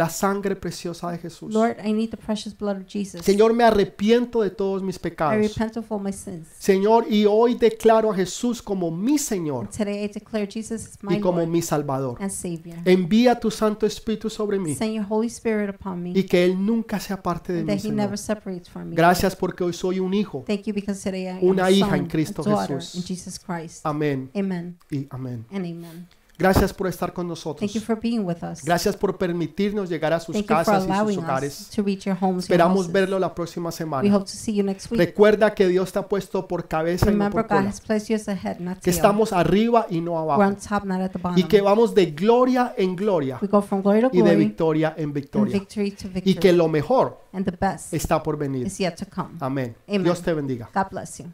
la sangre preciosa de Jesús. Lord, I need the precious blood of Jesus. Señor, me arrepiento de todos mis I pecados. repent of all my sins. Señor, y hoy declaro a Jesús como mi Señor today I declare Jesus is my y como Lord mi Salvador. and Savior. Envía tu Santo Espíritu sobre mí Send your Holy Spirit upon me y que Él nunca sea parte de mí, that He Señor. never separates from me. Gracias porque hoy soy un hijo. Thank you because today I Una am a hija son, en Cristo a daughter Jesús. in Jesus Christ. Amén Amen y amén. and amen. Gracias por estar con Thank nosotros. you for being with us. Gracias por permitirnos llegar a sus Thank casas y sus hogares. us to reach your homes, Esperamos verlo la próxima We semana. hope to see you next week. Recuerda que Dios te ha puesto por cabeza y no Remember, por cola. head, Que estamos arriba y no abajo. top. Y que vamos de gloria en gloria we go from glory to y de victoria en victoria. victory to Y victory. que lo mejor and the best está por venir. Amén. Amen. Dios te bendiga. God bless you.